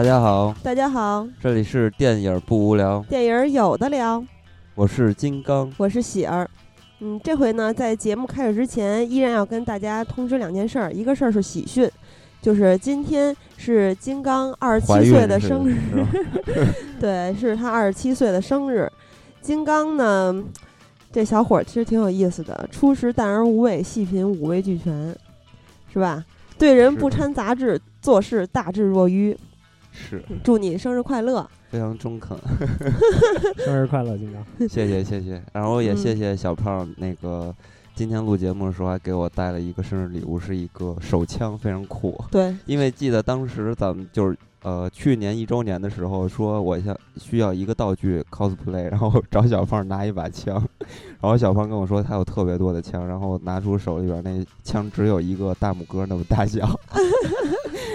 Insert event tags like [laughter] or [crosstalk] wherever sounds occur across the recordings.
大家好，大家好，这里是电影不无聊，电影有的聊，我是金刚，我是喜儿。嗯，这回呢，在节目开始之前，依然要跟大家通知两件事儿。一个事儿是喜讯，就是今天是金刚二十七岁的生日，[laughs] 对，是他二十七岁的生日。金刚呢，这小伙儿其实挺有意思的，初识淡而无味，细品五味俱全，是吧？对人不掺杂质，做事大智若愚。是，祝你生日快乐。非常中肯，[laughs] 生日快乐，金刚！[laughs] 谢谢谢谢，然后也谢谢小胖，那个今天录节目的时候还给我带了一个生日礼物，是一个手枪，非常酷。对，因为记得当时咱们就是呃去年一周年的时候，说我想需要一个道具 cosplay，然后找小胖拿一把枪，[laughs] 然后小胖跟我说他有特别多的枪，然后拿出手里边那枪只有一个大拇哥那么大小。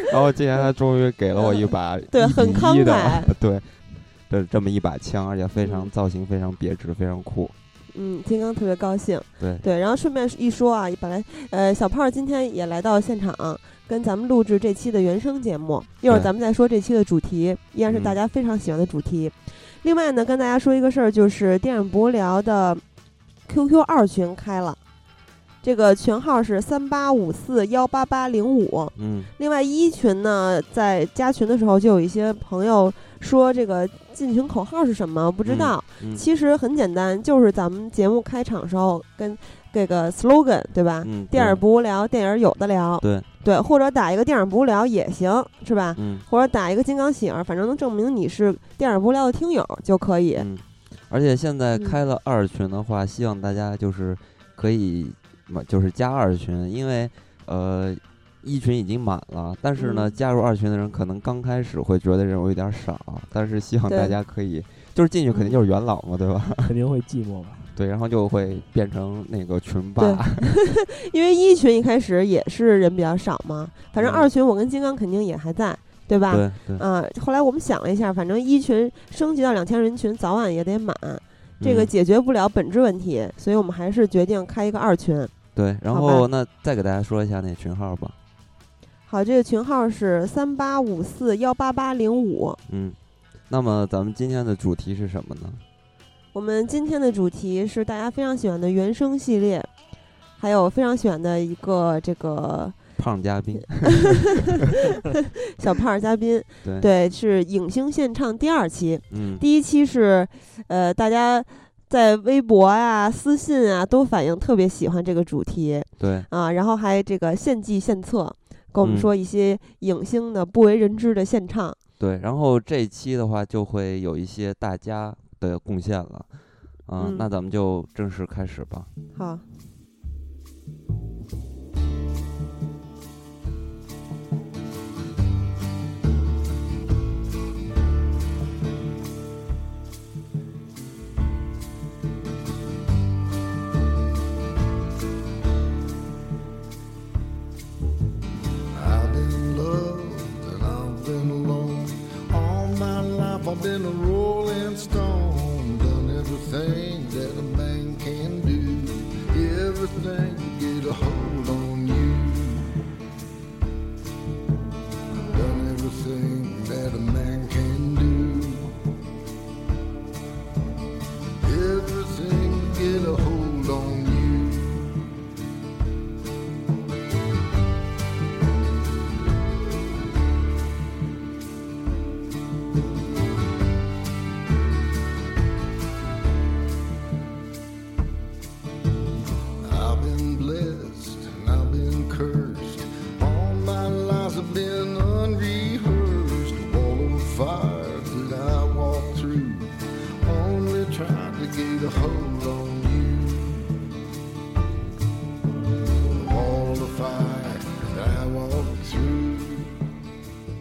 [laughs] 然后今天他终于给了我一把 [laughs] 对很慷慨 [laughs] 对的这么一把枪，而且非常造型非常别致，非常酷。嗯，金刚特别高兴。对对，然后顺便一说啊，本来呃小胖今天也来到现场跟咱们录制这期的原声节目，一会儿咱们再说这期的主题，依然是大家非常喜欢的主题。另外呢，跟大家说一个事儿，就是电影不无聊的 QQ 二群开了。这个群号是三八五四幺八八零五。嗯，另外一群呢，在加群的时候就有一些朋友说这个进群口号是什么？不知道。其实很简单，就是咱们节目开场时候跟这个 slogan 对吧？嗯。电影不无聊，电影有的聊。对。对，或者打一个电影不无聊也行，是吧？嗯。或者打一个金刚喜儿，反正能证明你是电影不无聊的听友就可以。嗯。而且现在开了二群的话，希望大家就是可以。么就是加二群，因为呃一群已经满了，但是呢，加入二群的人可能刚开始会觉得人有点少，但是希望大家可以，就是进去肯定就是元老嘛，对吧？[laughs] 肯定会寂寞吧？对，然后就会变成那个群霸。[laughs] 因为一群一开始也是人比较少嘛，反正二群我跟金刚肯定也还在，对吧？对对。啊，后来我们想了一下，反正一群升级到两千人群，早晚也得满。这个解决不了本质问题，所以我们还是决定开一个二群。对，然后那再给大家说一下那群号吧。好，这个群号是三八五四幺八八零五。嗯，那么咱们今天的主题是什么呢？我们今天的主题是大家非常喜欢的原声系列，还有非常喜欢的一个这个胖嘉宾，[laughs] 小胖嘉宾。[laughs] 对对，是影星献唱第二期。嗯，第一期是呃大家。在微博啊、私信啊，都反映特别喜欢这个主题。对啊，然后还这个献计献策，跟我们说一些影星的不为人知的献唱。对，然后这一期的话就会有一些大家的贡献了。嗯，那咱们就正式开始吧。好。Been a rolling stone, hold on you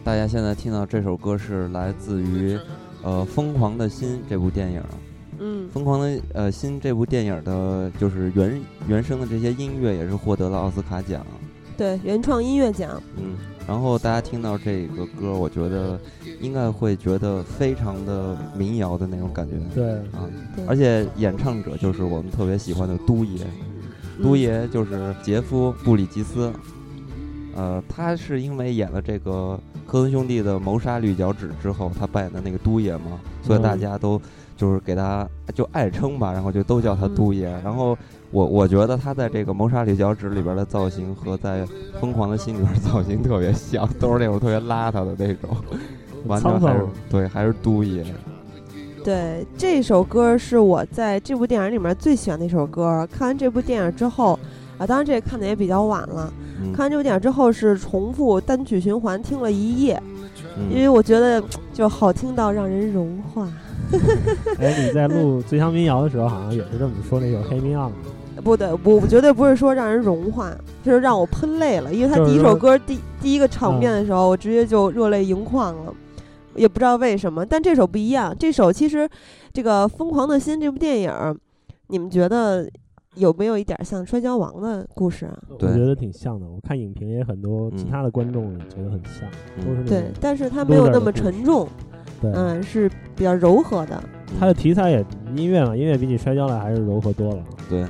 大家现在听到这首歌是来自于呃《疯狂的心》这部电影。嗯，《疯狂的呃心》这部电影的，就是原原声的这些音乐也是获得了奥斯卡奖。对，原创音乐奖。嗯。然后大家听到这个歌，我觉得应该会觉得非常的民谣的那种感觉。对啊，而且演唱者就是我们特别喜欢的都爷，都爷就是杰夫·布里吉斯。呃，他是因为演了这个《科恩兄弟的谋杀绿脚趾之后，他扮演的那个都爷嘛，所以大家都就是给他就爱称吧，然后就都叫他都爷。然后我我觉得他在这个谋杀绿脚趾里边的造型和在疯狂的心里边造型特别像，都是那种特别邋遢的那种，完全还是对还是都爷。对，这首歌是我在这部电影里面最喜欢的一首歌。看完这部电影之后，啊，当然这个看的也比较晚了。看完这部电影之后是重复单曲循环听了一夜，因为我觉得就好听到让人融化。[laughs] 哎，你在录最强民谣的时候好像也是这么说那首《黑民谣》不对，不，绝对不是说让人融化，就是让我喷泪了。因为他第一首歌第第一个场面的时候，我直接就热泪盈眶了。也不知道为什么，但这首不一样。这首其实，这个《疯狂的心》这部电影，你们觉得有没有一点像《摔跤王》的故事啊？我觉得挺像的。我看影评也很多，其他的观众也觉得很像，都是对，但是它没有那么沉重，嗯，是比较柔和的。它的题材也音乐嘛，音乐比你摔跤来还是柔和多了。对，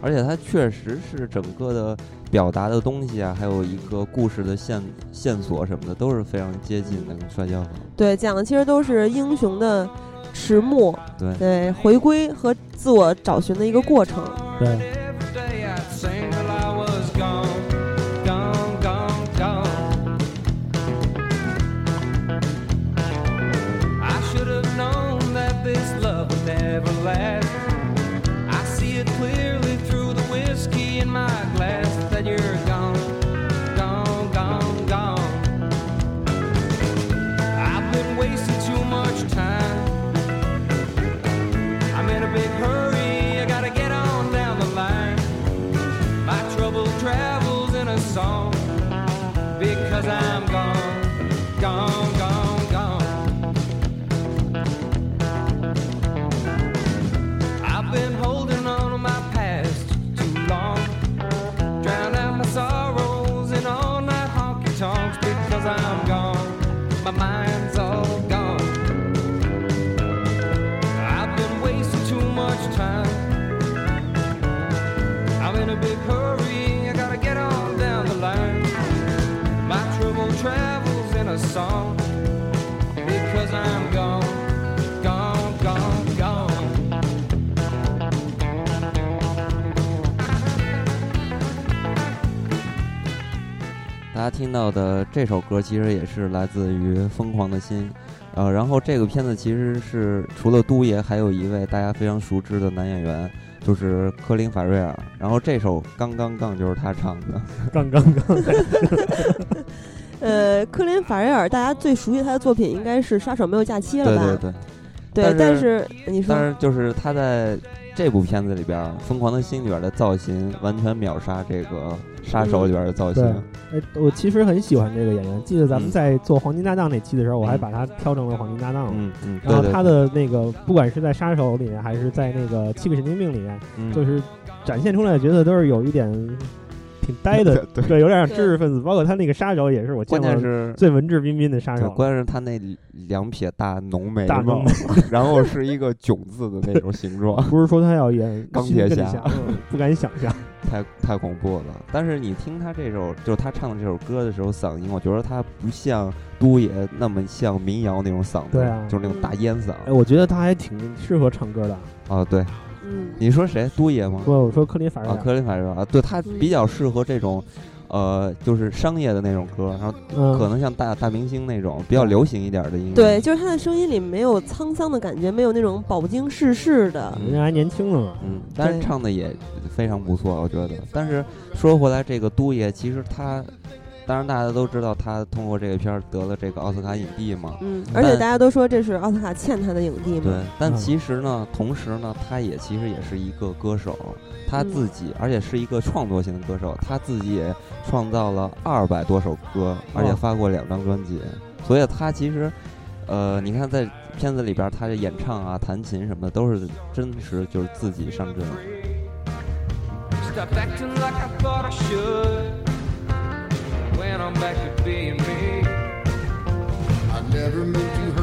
而且它确实是整个的。表达的东西啊，还有一个故事的线线索什么的，都是非常接近的。摔跤对，讲的其实都是英雄的迟暮，对对，回归和自我找寻的一个过程。对。大家听到的这首歌其实也是来自于《疯狂的心》，呃，然后这个片子其实是除了都爷，还有一位大家非常熟知的男演员，就是科林·法瑞尔。然后这首《刚刚刚》就是他唱的，[laughs]《刚刚刚》。[laughs] 呃，科林·法瑞尔，大家最熟悉他的作品应该是《杀手没有假期》了吧？对对对。对，但是你说，但是就是他在。这部片子里边，《疯狂的心》里边的造型完全秒杀这个《杀手》里边的造型。哎，我其实很喜欢这个演员。记得咱们在做《黄金搭档》那期的时候，我还把他挑成了黄金搭档了。嗯嗯。然后他的那个，不管是在《杀手》里面，还是在那个《七个神经病》里面，就是展现出来的角色都是有一点。挺呆的，[laughs] 对，有点像知识分子。包括他那个杀手也是我见过最文质彬彬的杀手。关键是他那两撇大浓眉毛，[laughs] 然后是一个囧字的那种形状。不是说他要演 [laughs] 钢铁侠，不敢想象，太太恐怖了。但是你听他这首，就是他唱的这首歌的时候，嗓音，我觉得他不像都爷那么像民谣那种嗓子，对啊，就是那种大烟嗓。哎，我觉得他还挺适合唱歌的。啊，对。嗯，你说谁？都爷吗？不，我说克林法瑞啊，克林法瑞啊，对他比较适合这种，呃，就是商业的那种歌，然后可能像大大明星那种比较流行一点的音乐。对，就是他的声音里没有沧桑的感觉，没有那种饱经世事的。人家还年轻呢嘛，嗯，但是唱的也非常不错，我觉得。但是说回来，这个都爷其实他。当然，大家都知道他通过这个片儿得了这个奥斯卡影帝嘛。嗯，而且大家都说这是奥斯卡欠他的影帝嘛。对，但其实呢，同时呢，他也其实也是一个歌手，他自己，而且是一个创作型的歌手，他自己也创造了二百多首歌，而且发过两张专辑。所以他其实，呃，你看在片子里边，他的演唱啊、弹琴什么的，都是真实就是自己上阵。When I'm back to being me. I never meant to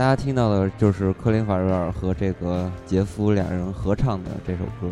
大家听到的就是科林·法瑞尔和这个杰夫两人合唱的这首歌。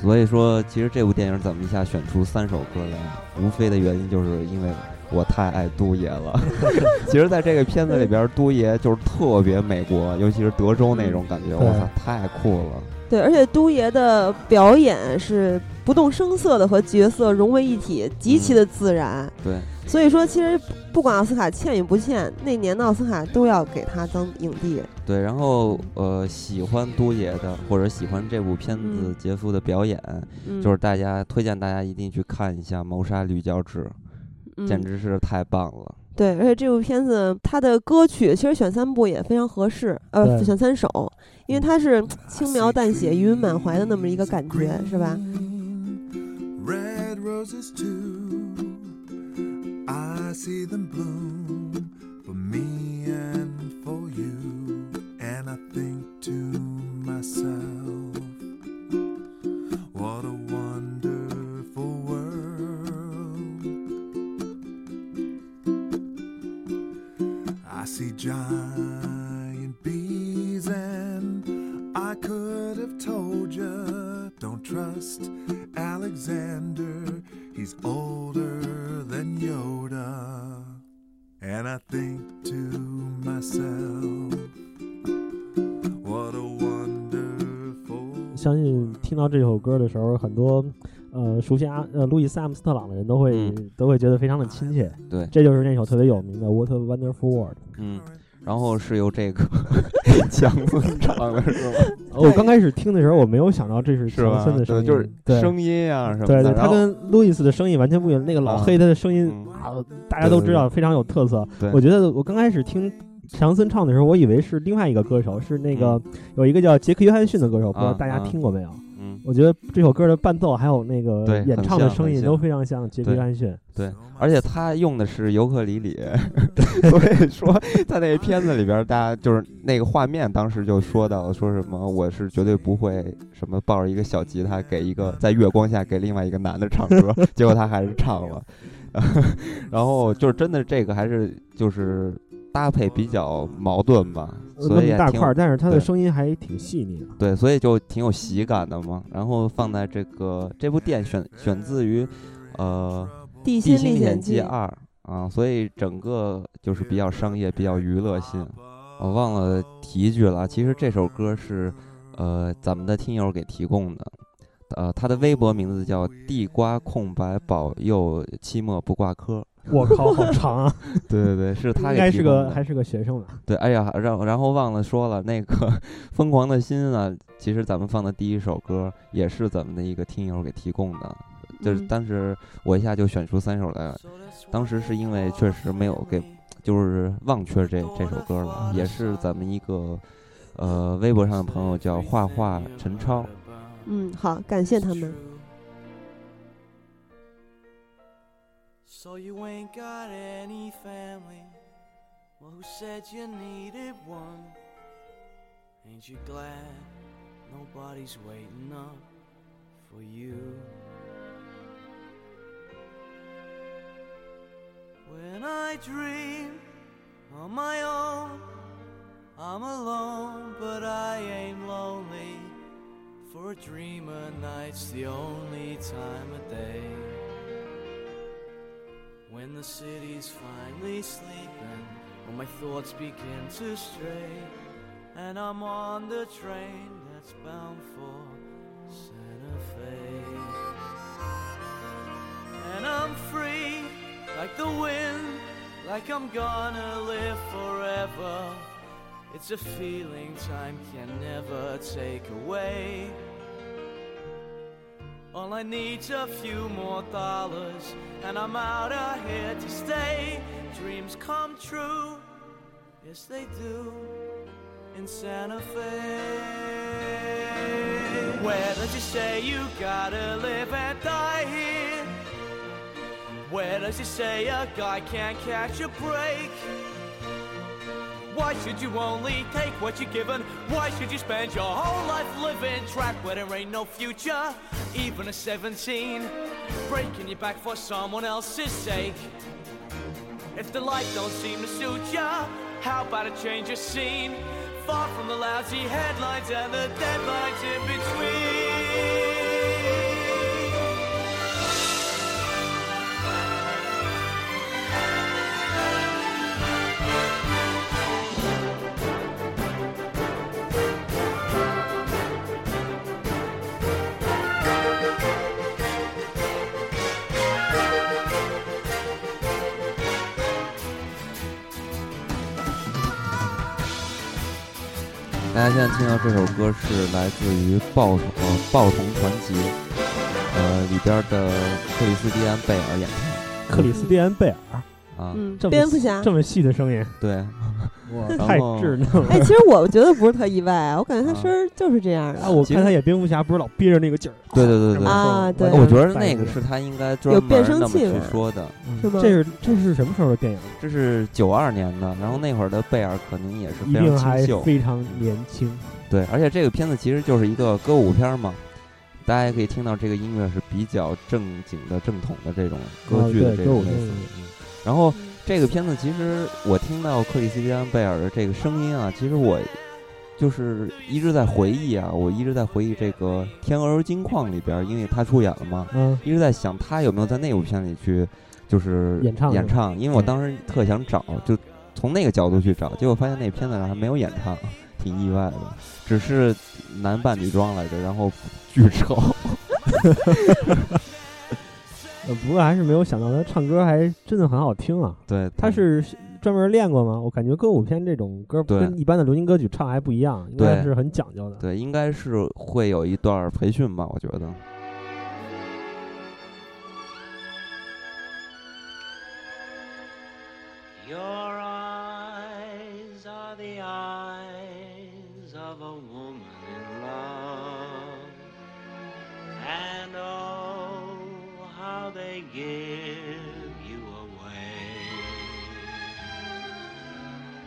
所以说，其实这部电影怎么一下选出三首歌来，无非的原因就是因为我太爱都爷了。[laughs] 其实，在这个片子里边，都爷就是特别美国，尤其是德州那种感觉，我操，太酷了。对，而且都爷的表演是不动声色的和角色融为一体，极其的自然。对。所以说，其实不管奥斯卡欠与不欠，那年的奥斯卡都要给他当影帝。对，然后呃，喜欢都爷的或者喜欢这部片子杰夫的表演，就是大家推荐大家一定去看一下《谋杀绿胶质》，简直是太棒了。对，而且这部片子它的歌曲其实选三部也非常合适，呃，选三首，因为它是轻描淡写、余韵满怀的那么一个感觉，是吧？I see them bloom for me and for you, and I think to myself, what a wonderful world. I see giant bees, and I could have told you, don't trust Alexander, he's older than Yoda. And I think to myself, what a wonderful. 相信听到这首歌的时候，很多呃熟悉阿呃路易斯阿姆斯特朗的人都会、嗯、都会觉得非常的亲切。对，这就是那首特别有名的《What a Wonderful World》。嗯。然后是由这个 [laughs] 强森唱的是吗？[laughs] 我刚开始听的时候，我没有想到这是强森的声音，就是声音啊什么的。对，他跟路易斯的声音完全不一样。那个老黑他的声音啊，大家都知道非常有特色。我觉得我刚开始听强森唱的时候，我以为是另外一个歌手，是那个有一个叫杰克约翰逊的歌手，不知道大家听过没有？嗯我觉得这首歌的伴奏还有那个演唱的声音都非常像杰克·约翰逊。对，而且他用的是尤克里里，[laughs] 所以说在那 [laughs] 片子里边，大家就是那个画面，当时就说到说什么，我是绝对不会什么抱着一个小吉他给一个在月光下给另外一个男的唱歌，[laughs] 结果他还是唱了。然后就是真的这个还是就是。搭配比较矛盾吧，所以大块，但是他的声音还挺细腻的。对，所以就挺有喜感的嘛。然后放在这个这部电影选选自于，呃，《地心历险记二》啊，所以整个就是比较商业、比较娱乐性。我忘了提一句了，其实这首歌是呃咱们的听友给提供的，呃，他的微博名字叫地瓜空白保佑期末不挂科。我靠，好长啊！[laughs] 对对对，是他应该是个还是个学生吧？对，哎呀，然然后忘了说了，那个 [laughs]《疯狂的心》啊，其实咱们放的第一首歌也是咱们的一个听友给提供的，就是当时我一下就选出三首来了，当时是因为确实没有给，就是忘却这这首歌了，也是咱们一个呃微博上的朋友叫画画陈超，嗯，好，感谢他们。So you ain't got any family. Well, who said you needed one? Ain't you glad nobody's waiting up for you? When I dream on my own, I'm alone, but I ain't lonely. For a dreamer, night's the only time of day. When the city's finally sleeping, when my thoughts begin to stray, and I'm on the train that's bound for like I'm gonna live forever. It's a feeling time can never take away. All I need's a few more dollars, and I'm out of here to stay. Dreams come true, yes they do, in Santa Fe. Where does it say you gotta live and die here? Where does it say a guy can't catch a break? Why should you only take what you're given? Why should you spend your whole life living trapped where there ain't no future? Even at 17, breaking your back for someone else's sake. If the life don't seem to suit ya, How about a change of scene? Far from the lousy headlines and the deadlines in between. 大家现在听到这首歌是来自于《报呃爆童传奇》呃里边的克里斯蒂安贝尔演唱。克里斯蒂安贝尔。啊，蝙蝠侠这么细的声音，对，[laughs] 太稚嫩了。哎，其实我觉得不是特意外啊，我感觉他声儿就是这样的。啊，我看他演蝙蝠侠不是老憋着那个劲儿。对对对对啊，对。我觉得那个是他应该专门那么去说的，是吗？这是这是什么时候的电影？这是九二年的，然后那会儿的贝尔可能也是非常清秀，非常年轻。对，而且这个片子其实就是一个歌舞片嘛，大家也可以听到这个音乐是比较正经的、正统的这种歌剧的这种类型。然后这个片子其实我听到克里斯蒂安贝尔的这个声音啊，其实我就是一直在回忆啊，我一直在回忆这个《天鹅金矿》里边，因为他出演了嘛，嗯，一直在想他有没有在那部片里去就是演唱演唱，因为我当时特想找，就从那个角度去找，结果发现那片子上还没有演唱，挺意外的，只是男扮女装来着，然后巨丑。[laughs] 呃，不过还是没有想到他唱歌还真的很好听啊。对，他是专门练过吗？我感觉歌舞片这种歌跟一般的流行歌曲唱还不一样，应该是很讲究的。对，应该是会有一段培训吧，我觉得。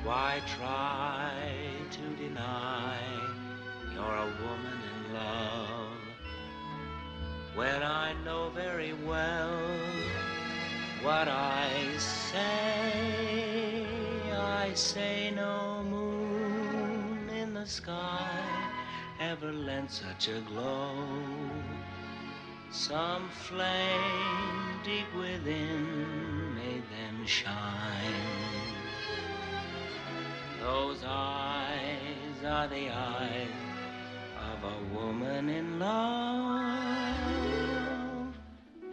Why try to deny you're a woman in love when I know very well what I say? I say no moon in the sky ever lent such a glow. Some flame deep within made them shine. Those eyes are the eyes of a woman in love,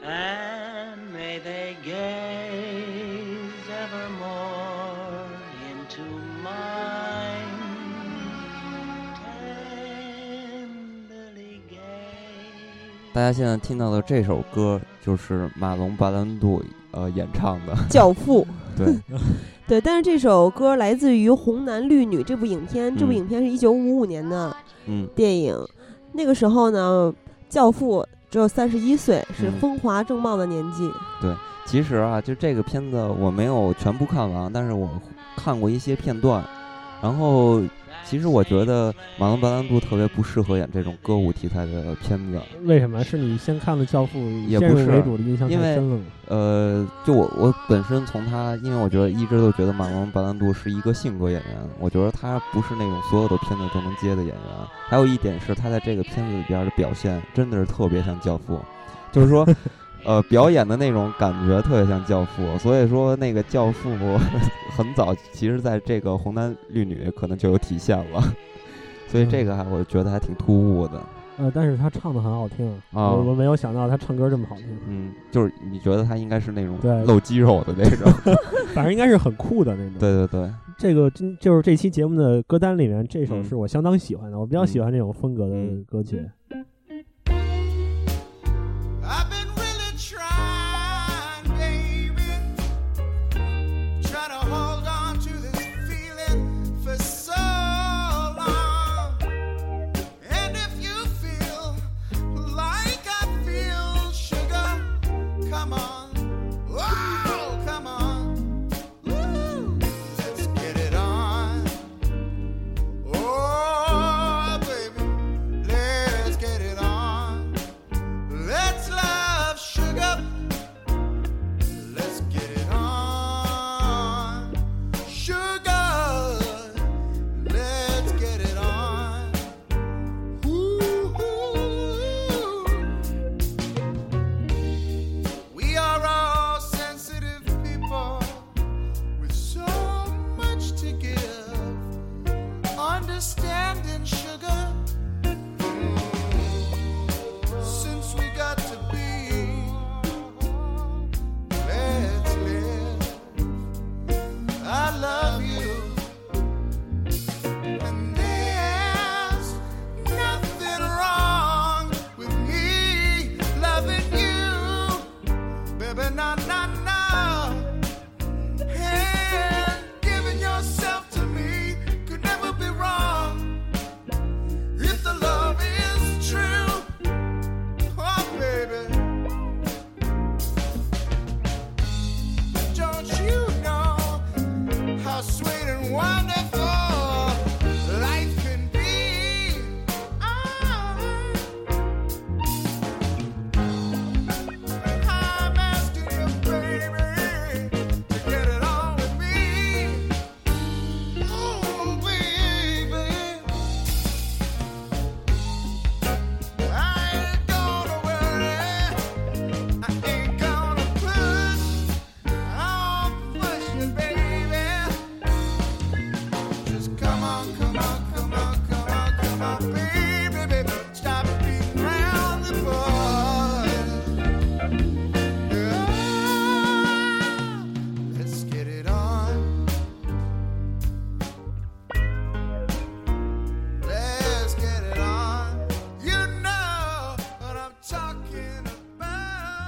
and may they 大家现在听到的这首歌就是马龙·白兰度呃演唱的《教父》。[laughs] 对。对，但是这首歌来自于《红男绿女》这部影片，这部影片是一九五五年的电影，那个时候呢，教父只有三十一岁，是风华正茂的年纪。对，其实啊，就这个片子我没有全部看完，但是我看过一些片段，然后。其实我觉得马龙·白兰度特别不适合演这种歌舞题材的片子。为什么？是你先看了《教父》，也不是为主的印象太深了呃，就我我本身从他，因为我觉得一直都觉得马龙·白兰度是一个性格演员，我觉得他不是那种所有的片子都能接的演员。还有一点是，他在这个片子里边的表现真的是特别像《教父》，就是说。呃，表演的那种感觉特别像教父，[laughs] 所以说那个教父 [laughs] 很早，其实在这个红男绿女可能就有体现了，[laughs] 所以这个还我觉得还挺突兀的。呃，但是他唱的很好听啊，我没有想到他唱歌这么好听。嗯，就是你觉得他应该是那种对露肌肉的那种，反正应该是很酷的那种。对对对，这个真就是这期节目的歌单里面，这首是我相当喜欢的，我比较喜欢这种风格的歌曲。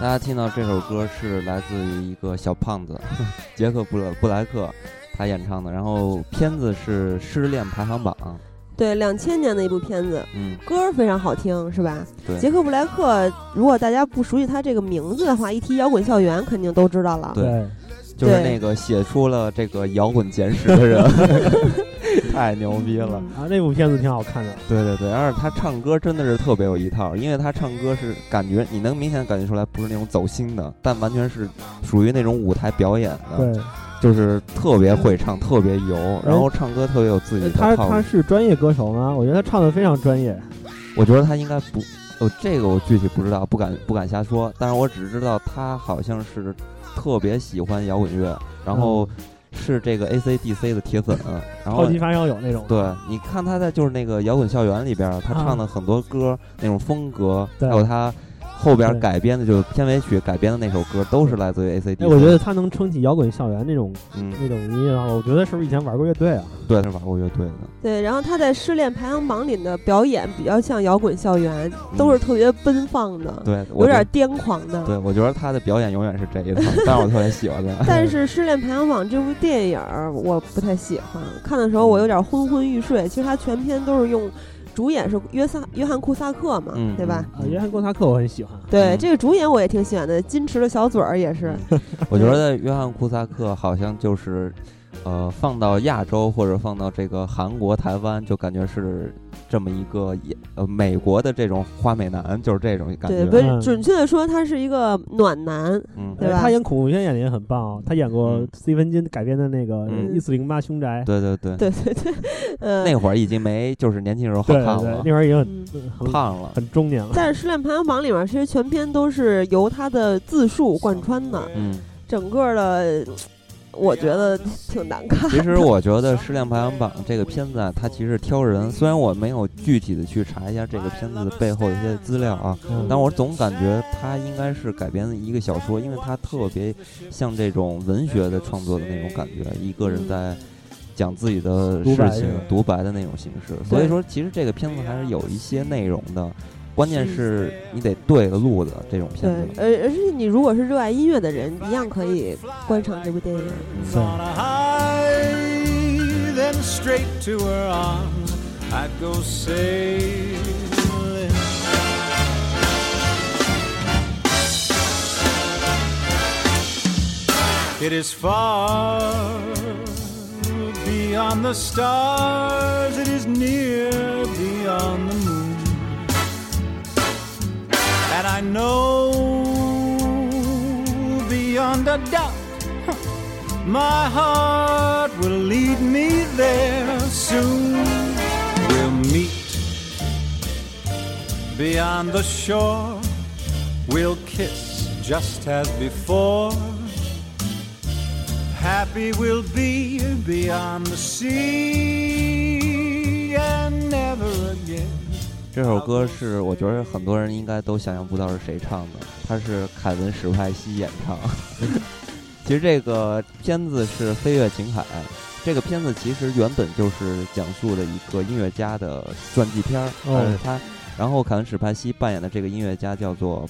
大家听到这首歌是来自于一个小胖子 [laughs] 杰克布勒布莱克他演唱的，然后片子是《失恋排行榜》。对，两千年的一部片子，嗯，歌非常好听，是吧？对。杰克布莱克，如果大家不熟悉他这个名字的话，一提摇滚校园肯定都知道了。对，就是那个写出了这个摇滚简史的人。太牛逼了啊！那部片子挺好看的。对对对，而且他唱歌真的是特别有一套，因为他唱歌是感觉你能明显感觉出来不是那种走心的，但完全是属于那种舞台表演的。对，就是特别会唱，特别油，然后唱歌特别有自己的他他是专业歌手吗？我觉得他唱的非常专业。我觉得他应该不，哦，这个我具体不知道，不敢不敢瞎说。但是我只知道他好像是特别喜欢摇滚乐，然后。是这个 A C D C 的铁粉，然后超级发烧友那种。对，你看他在就是那个摇滚校园里边，他唱的很多歌那种风格，还有他。后边改编的就是片尾曲改编的那首歌，都是来自于 A C D。我觉得他能撑起摇滚校园那种嗯那种音乐，我觉得是不是以前玩过乐队啊？对，是玩过乐队的。对，然后他在失恋排行榜里的表演比较像摇滚校园，都是特别奔放的，对，有点癫狂的。对，我觉得他的表演永远是这一套，[laughs] 但是我特别喜欢他。但是失恋排行榜这部电影我不太喜欢，看的时候我有点昏昏欲睡。其实他全篇都是用。主演是约萨约翰库萨克嘛，对吧？啊，约翰库萨克我很喜欢。对，这个主演我也挺喜欢的，矜持的小嘴儿也是。[laughs] 我觉得约翰库萨克好像就是，呃，放到亚洲或者放到这个韩国、台湾，就感觉是。这么一个也呃美国的这种花美男就是这种感觉，对，不是准确的说他是一个暖男，嗯，对吧？他演恐怖片演的也很棒，他演过斯蒂芬金改编的那个一四零八凶宅，对对对对对对，呃，那会儿已经没就是年轻时候好看了，那会儿已经很胖了，很中年了。但是失恋排行榜里面其实全篇都是由他的自述贯穿的，嗯，整个的。我觉得挺难看。其实我觉得《失恋排行榜》这个片子啊，它其实挑人。虽然我没有具体的去查一下这个片子的背后的一些资料啊，但我总感觉它应该是改编的一个小说，因为它特别像这种文学的创作的那种感觉，一个人在讲自己的事情、独白的那种形式。所以说，其实这个片子还是有一些内容的。关键是你得对个路子，这种片子。对，而而且你如果是热爱音乐的人，一样可以观赏这部电影。And I know beyond a doubt my heart will lead me there soon. We'll meet beyond the shore, we'll kiss just as before. Happy we'll be beyond the sea and never again. 这首歌是我觉得很多人应该都想象不到是谁唱的，他是凯文史派西演唱。[laughs] 其实这个片子是《飞跃情海》，这个片子其实原本就是讲述了一个音乐家的传记片儿。嗯，他，然后凯文史派西扮演的这个音乐家叫做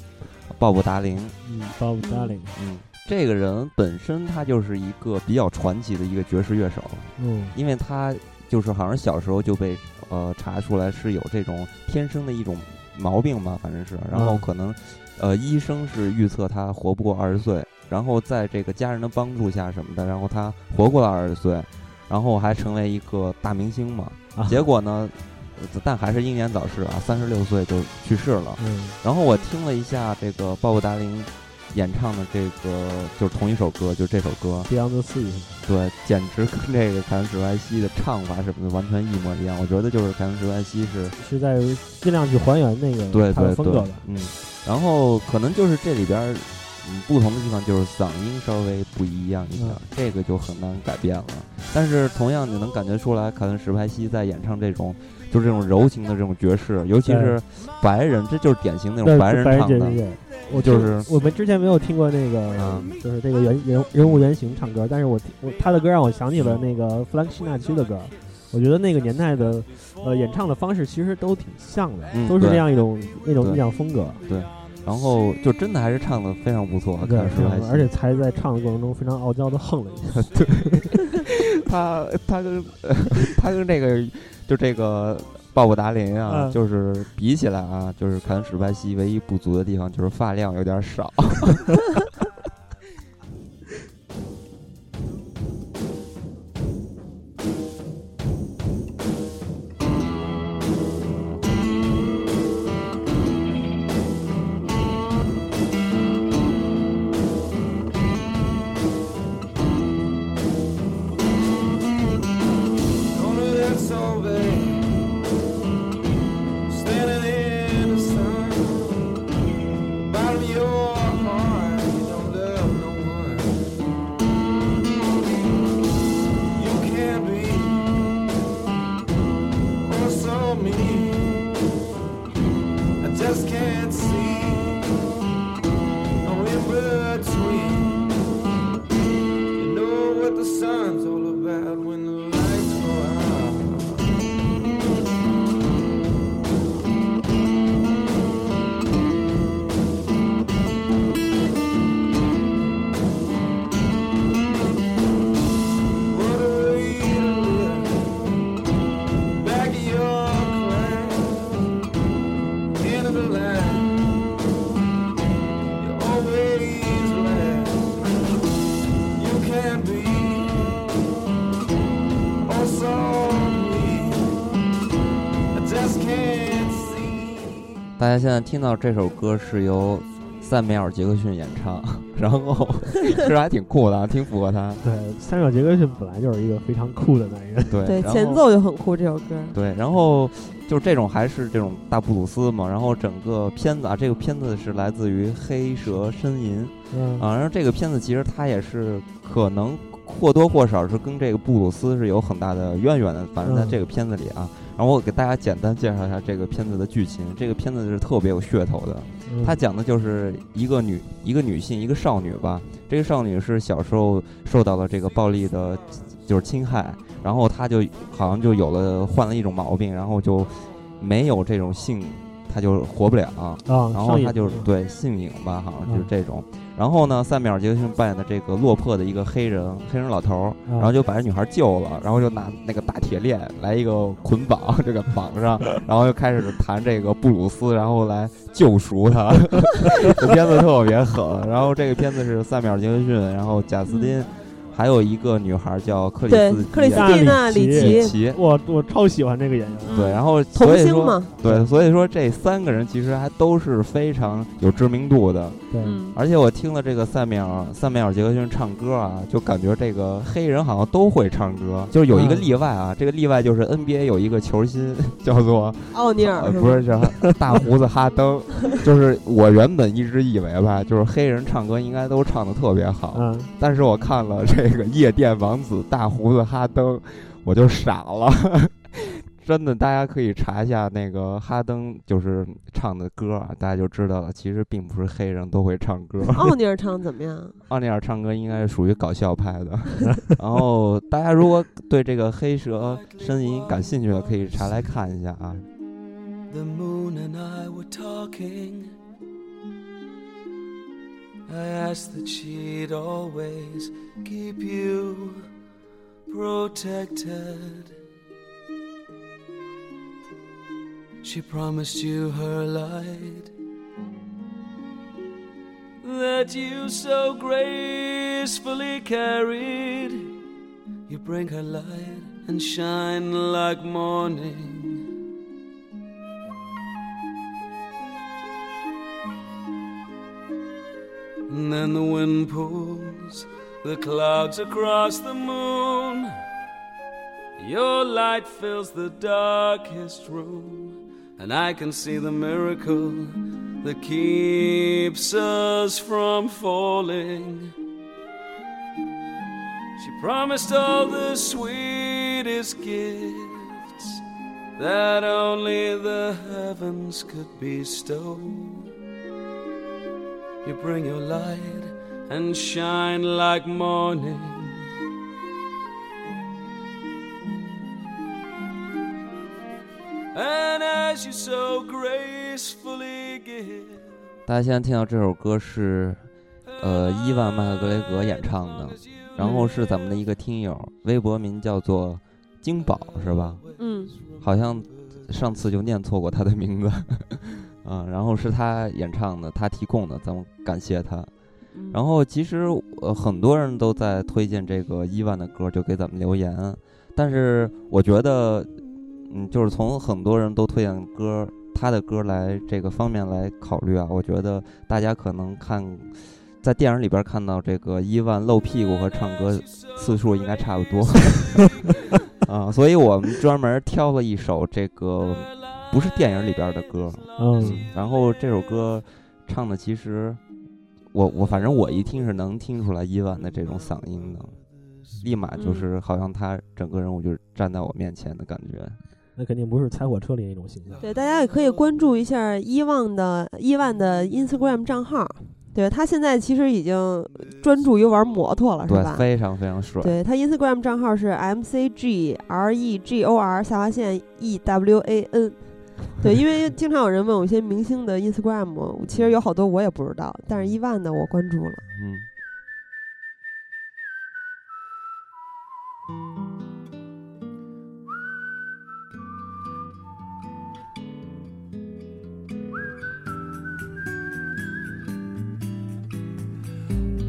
鲍勃·达林。嗯，鲍勃·达林。嗯，这个人本身他就是一个比较传奇的一个爵士乐手。嗯，因为他就是好像小时候就被。呃，查出来是有这种天生的一种毛病吧，反正是，然后可能，呃，医生是预测他活不过二十岁，然后在这个家人的帮助下什么的，然后他活过了二十岁，然后还成为一个大明星嘛。结果呢，但还是英年早逝啊，三十六岁就去世了。嗯。然后我听了一下这个鲍勃达林演唱的这个，就是同一首歌，就这首歌《Beyond the Sea》。对，简直跟这个凯文史派西的唱法什么的完全一模一样。我觉得就是凯文史派西是是在尽量去还原那个对对风格的。嗯。然后可能就是这里边嗯不同的地方就是嗓音稍微不一样一点，这个就很难改变了。但是同样你能感觉出来，凯文史派西在演唱这种就是这种柔情的这种爵士，尤其是白人，这就是典型那种白人唱的。我就是我们之前没有听过那个，就是这个原人人物原型唱歌，但是我我他的歌让我想起了那个弗兰克·辛纳屈的歌。我觉得那个年代的呃演唱的方式其实都挺像的，都是那样一种那种那样风格。对。然后就真的还是唱的非常不错，对，而且才在唱的过程中非常傲娇的哼了一下。[laughs] 对，[laughs] 他他跟 [laughs] 他跟这个就这个鲍勃达林啊，就是比起来啊，就是凯文史派西唯一不足的地方就是发量有点少。[laughs] 听到这首歌是由塞缪尔·杰克逊演唱，[laughs] 然后 [laughs] 其实还挺酷的，挺符合他。对，塞缪尔·杰克逊本来就是一个非常酷的男人。对，对，前奏就很酷，这首歌。对，然后就是这种还是这种大布鲁斯嘛，然后整个片子啊，这个片子是来自于《黑蛇呻吟》啊，然后这个片子其实它也是可能或多或少是跟这个布鲁斯是有很大的渊源的，反正在这个片子里啊。然后我给大家简单介绍一下这个片子的剧情。这个片子是特别有噱头的，它讲的就是一个女一个女性一个少女吧。这个少女是小时候受到了这个暴力的，就是侵害，然后她就好像就有了患了一种毛病，然后就没有这种性，她就活不了啊。然后他就对性瘾吧，好像就是这种。然后呢，塞缪尔·杰克逊扮演的这个落魄的一个黑人黑人老头儿，然后就把这女孩救了，然后就拿那个大铁链来一个捆绑，[laughs] 这个绑上，然后就开始弹这个布鲁斯，然后来救赎他。[laughs] 这片子特别狠。然后这个片子是塞缪尔·杰克逊，然后贾斯汀。还有一个女孩叫克里斯克里斯蒂娜里奇，我我超喜欢这个演员。对，然后童星嘛，对，所以说这三个人其实还都是非常有知名度的。对，而且我听了这个塞缪尔塞缪尔杰克逊唱歌啊，就感觉这个黑人好像都会唱歌，就是有一个例外啊。这个例外就是 NBA 有一个球星 [laughs] 叫做奥尼尔，不是叫大胡子哈登。[laughs] 就是我原本一直以为吧，就是黑人唱歌应该都唱的特别好，嗯但是我看了这。这个夜店王子大胡子哈登，我就傻了，[laughs] 真的，大家可以查一下那个哈登就是唱的歌啊，大家就知道了。其实并不是黑人都会唱歌。[laughs] 奥尼尔唱怎么样？奥尼尔唱歌应该是属于搞笑派的。[laughs] 然后大家如果对这个黑蛇呻吟感兴趣的，可以查来看一下啊。I asked that she'd always keep you protected. She promised you her light that you so gracefully carried. You bring her light and shine like morning. And then the wind pulls the clouds across the moon. Your light fills the darkest room, and I can see the miracle that keeps us from falling. She promised all the sweetest gifts that only the heavens could bestow. You bring your light and shine like morning. And as you so gracefully give. 大家现在听到这首歌是，呃，伊万麦克格雷格演唱的，然后是咱们的一个听友，微博名叫做金宝，是吧？嗯，好像上次就念错过他的名字，啊，然后是他演唱的，他提供的，咱们感谢他。然后其实呃很多人都在推荐这个伊万的歌，就给咱们留言，但是我觉得，嗯，就是从很多人都推荐歌。他的歌来这个方面来考虑啊，我觉得大家可能看在电影里边看到这个伊万露屁股和唱歌次数应该差不多 [laughs] 啊，所以我们专门挑了一首这个不是电影里边的歌，嗯，然后这首歌唱的其实我我反正我一听是能听出来伊万的这种嗓音的，立马就是好像他整个人物就是站在我面前的感觉。那肯定不是踩火车里那种形象。对，大家也可以关注一下伊万的伊万的 Instagram 账号。对他现在其实已经专注于玩摩托了，是吧？非常非常帅。对他 Instagram 账号是 M C G R E G O R 下划线 E W A N。对，因为经常有人问我一些明星的 Instagram，其实有好多我也不知道，但是伊万的我关注了。嗯。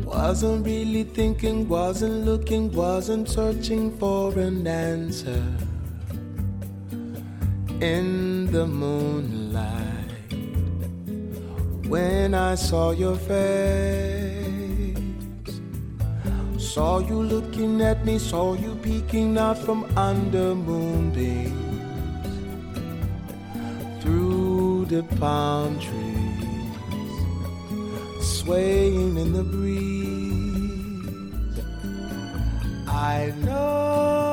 Wasn't really thinking, wasn't looking, wasn't searching for an answer. In the moonlight, when I saw your face, saw you looking at me, saw you peeking out from under moonbeams through the palm trees, swaying in the breeze. I know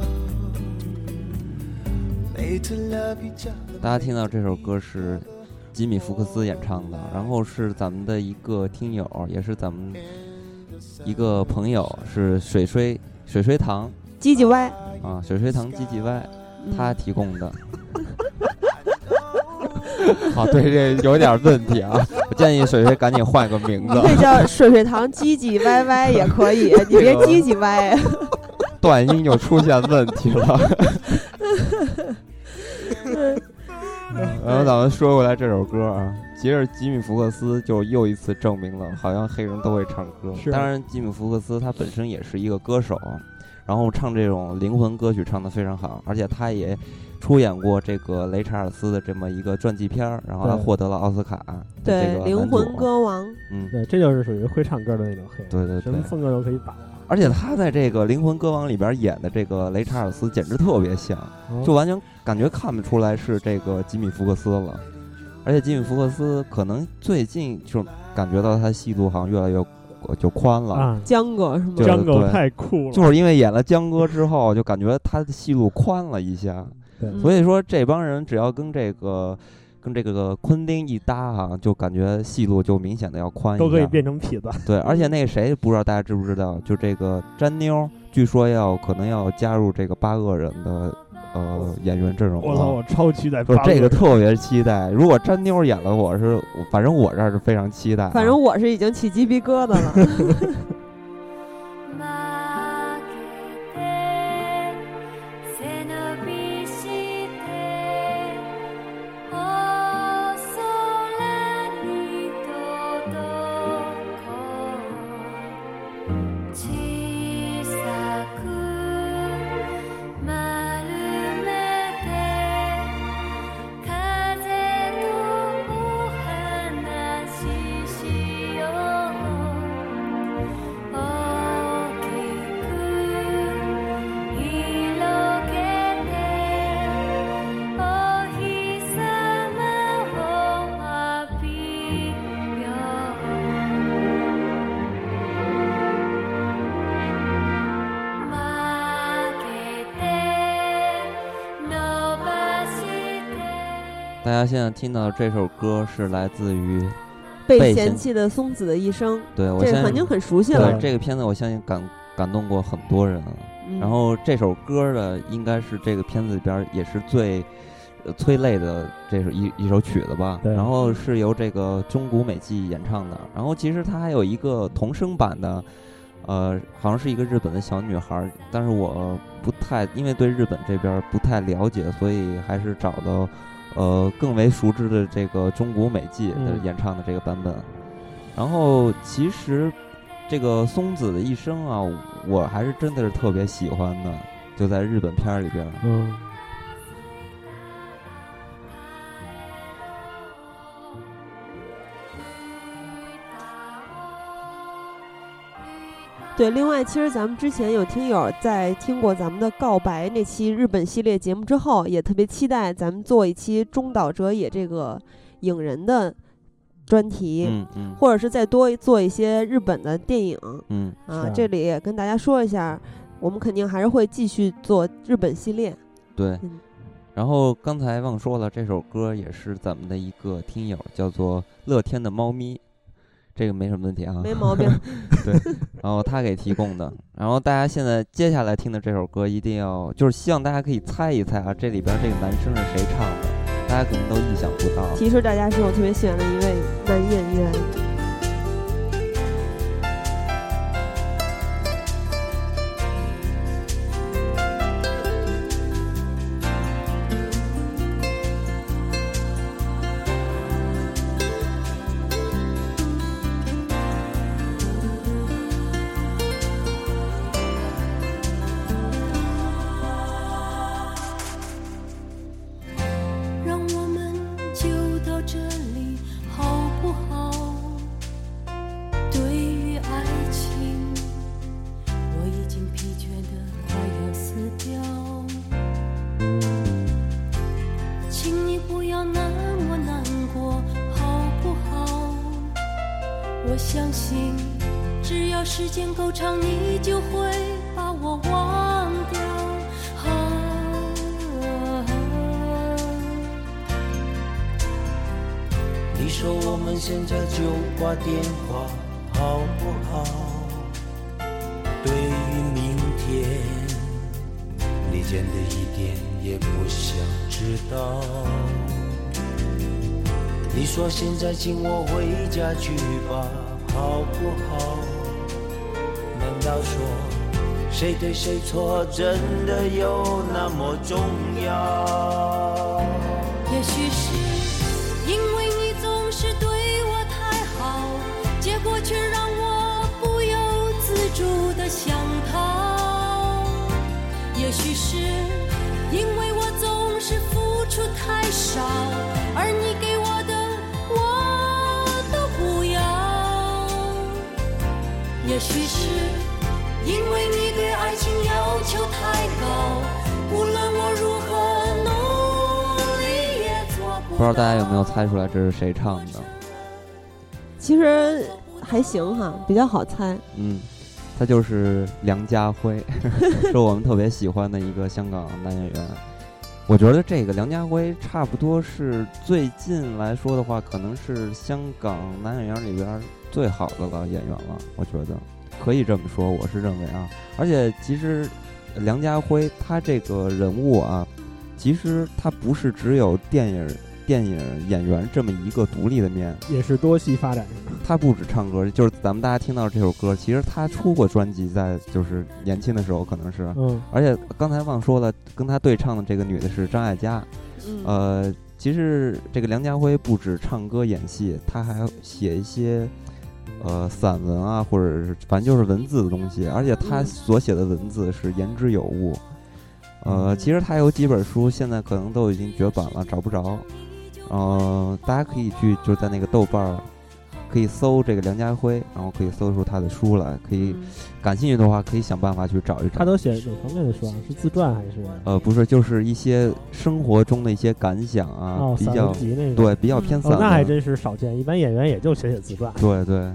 大家听到这首歌是吉米·福克斯演唱的，然后是咱们的一个听友，也是咱们一个朋友，是水水水水堂唧唧歪啊，水水堂唧唧歪，他提供的。[laughs] 好，对这有点问题啊！我建议水水赶紧换个名字，[laughs] 可以叫水水堂唧唧歪歪也可以，你别唧唧歪，[laughs] 断音就出现问题了。[laughs] 然后咱们说回来这首歌啊，其实吉米·福克斯就又一次证明了，好像黑人都会唱歌。当然，吉米·福克斯他本身也是一个歌手，然后唱这种灵魂歌曲唱得非常好，而且他也。出演过这个雷查尔斯的这么一个传记片儿，然后他获得了奥斯卡。对，灵魂歌王。嗯，对，这就是属于会唱歌的那种黑。对对对，什么风格都可以打。而且他在这个灵魂歌王里边演的这个雷查尔斯，简直特别像，就完全感觉看不出来是这个吉米福克斯了。而且吉米福克斯可能最近就感觉到他戏路好像越来越就宽了。江哥是吗？江哥太酷了。就是因为演了江哥之后，就感觉他的戏路宽了一下。所以说，这帮人只要跟这个跟这个昆汀一搭哈，就感觉戏路就明显的要宽一都可以变成痞子。对，而且那个谁，不知道大家知不知道，就这个詹妞据说要可能要加入这个八恶人的呃演员阵容。我操，我超期待！不是这个特别期待。如果詹妞演了，我是反正我这是非常期待。反正我是已经起鸡皮疙瘩了。[laughs] 大家现在听到这首歌是来自于被嫌弃的松子的一生，对我这肯定很熟悉了。这个片子我相信感感动过很多人。然后这首歌的应该是这个片子里边也是最催泪的这首一一首曲子吧。然后是由这个中谷美纪演唱的。然后其实它还有一个童声版的，呃，好像是一个日本的小女孩，但是我不太因为对日本这边不太了解，所以还是找到。呃，更为熟知的这个中谷美纪的演唱的这个版本，然后其实这个松子的一生啊，我还是真的是特别喜欢的，就在日本片儿里边。嗯。对，另外，其实咱们之前有听友在听过咱们的告白那期日本系列节目之后，也特别期待咱们做一期中岛哲也这个影人的专题，嗯嗯，或者是再多做一些日本的电影，嗯啊，这里也跟大家说一下，我们肯定还是会继续做日本系列。对，然后刚才忘说了，这首歌也是咱们的一个听友叫做乐天的猫咪。这个没什么问题啊，没毛病。[laughs] 对，然后他给提供的，然后大家现在接下来听的这首歌，一定要就是希望大家可以猜一猜啊，这里边这个男生是谁唱的？大家可能都意想不到。提示大家是我特别喜欢的一位男演员。我相信只要时间够长你就会把我忘掉你说我们现在就挂电话好不好？对于明天你真的一点也不想知道。你说现在请我回家去吧，好不好？难道说谁对谁错真的有那么重要？也许是因为你总是对我太好，结果却让我不由自主的想逃。也许是因为我总是付出太少，许是因为你对爱情要求太高，无论我如何努力也做不不知道大家有没有猜出来这是谁唱的？其实还行哈，比较好猜。嗯，他就是梁家辉，[laughs] 是我们特别喜欢的一个香港男演员。我觉得这个梁家辉差不多是最近来说的话，可能是香港男演员里边。最好的了演员了，我觉得，可以这么说，我是认为啊。而且其实梁家辉他这个人物啊，其实他不是只有电影。电影演员这么一个独立的面，也是多戏发展。他不止唱歌，就是咱们大家听到这首歌，其实他出过专辑，在就是年轻的时候可能是。嗯。而且刚才忘说了，跟他对唱的这个女的是张艾嘉。嗯。呃，其实这个梁家辉不止唱歌演戏，他还写一些呃散文啊，或者是反正就是文字的东西，而且他所写的文字是言之有物。呃，其实他有几本书，现在可能都已经绝版了，找不着。嗯，大家可以去就在那个豆瓣儿，可以搜这个梁家辉，然后可以搜出他的书来。可以感兴趣的话，可以想办法去找一找。他都写哪方面的书啊？是自传还是？呃，不是，就是一些生活中的一些感想啊，比较对，比较偏散。那还真是少见，一般演员也就写写自传。对对，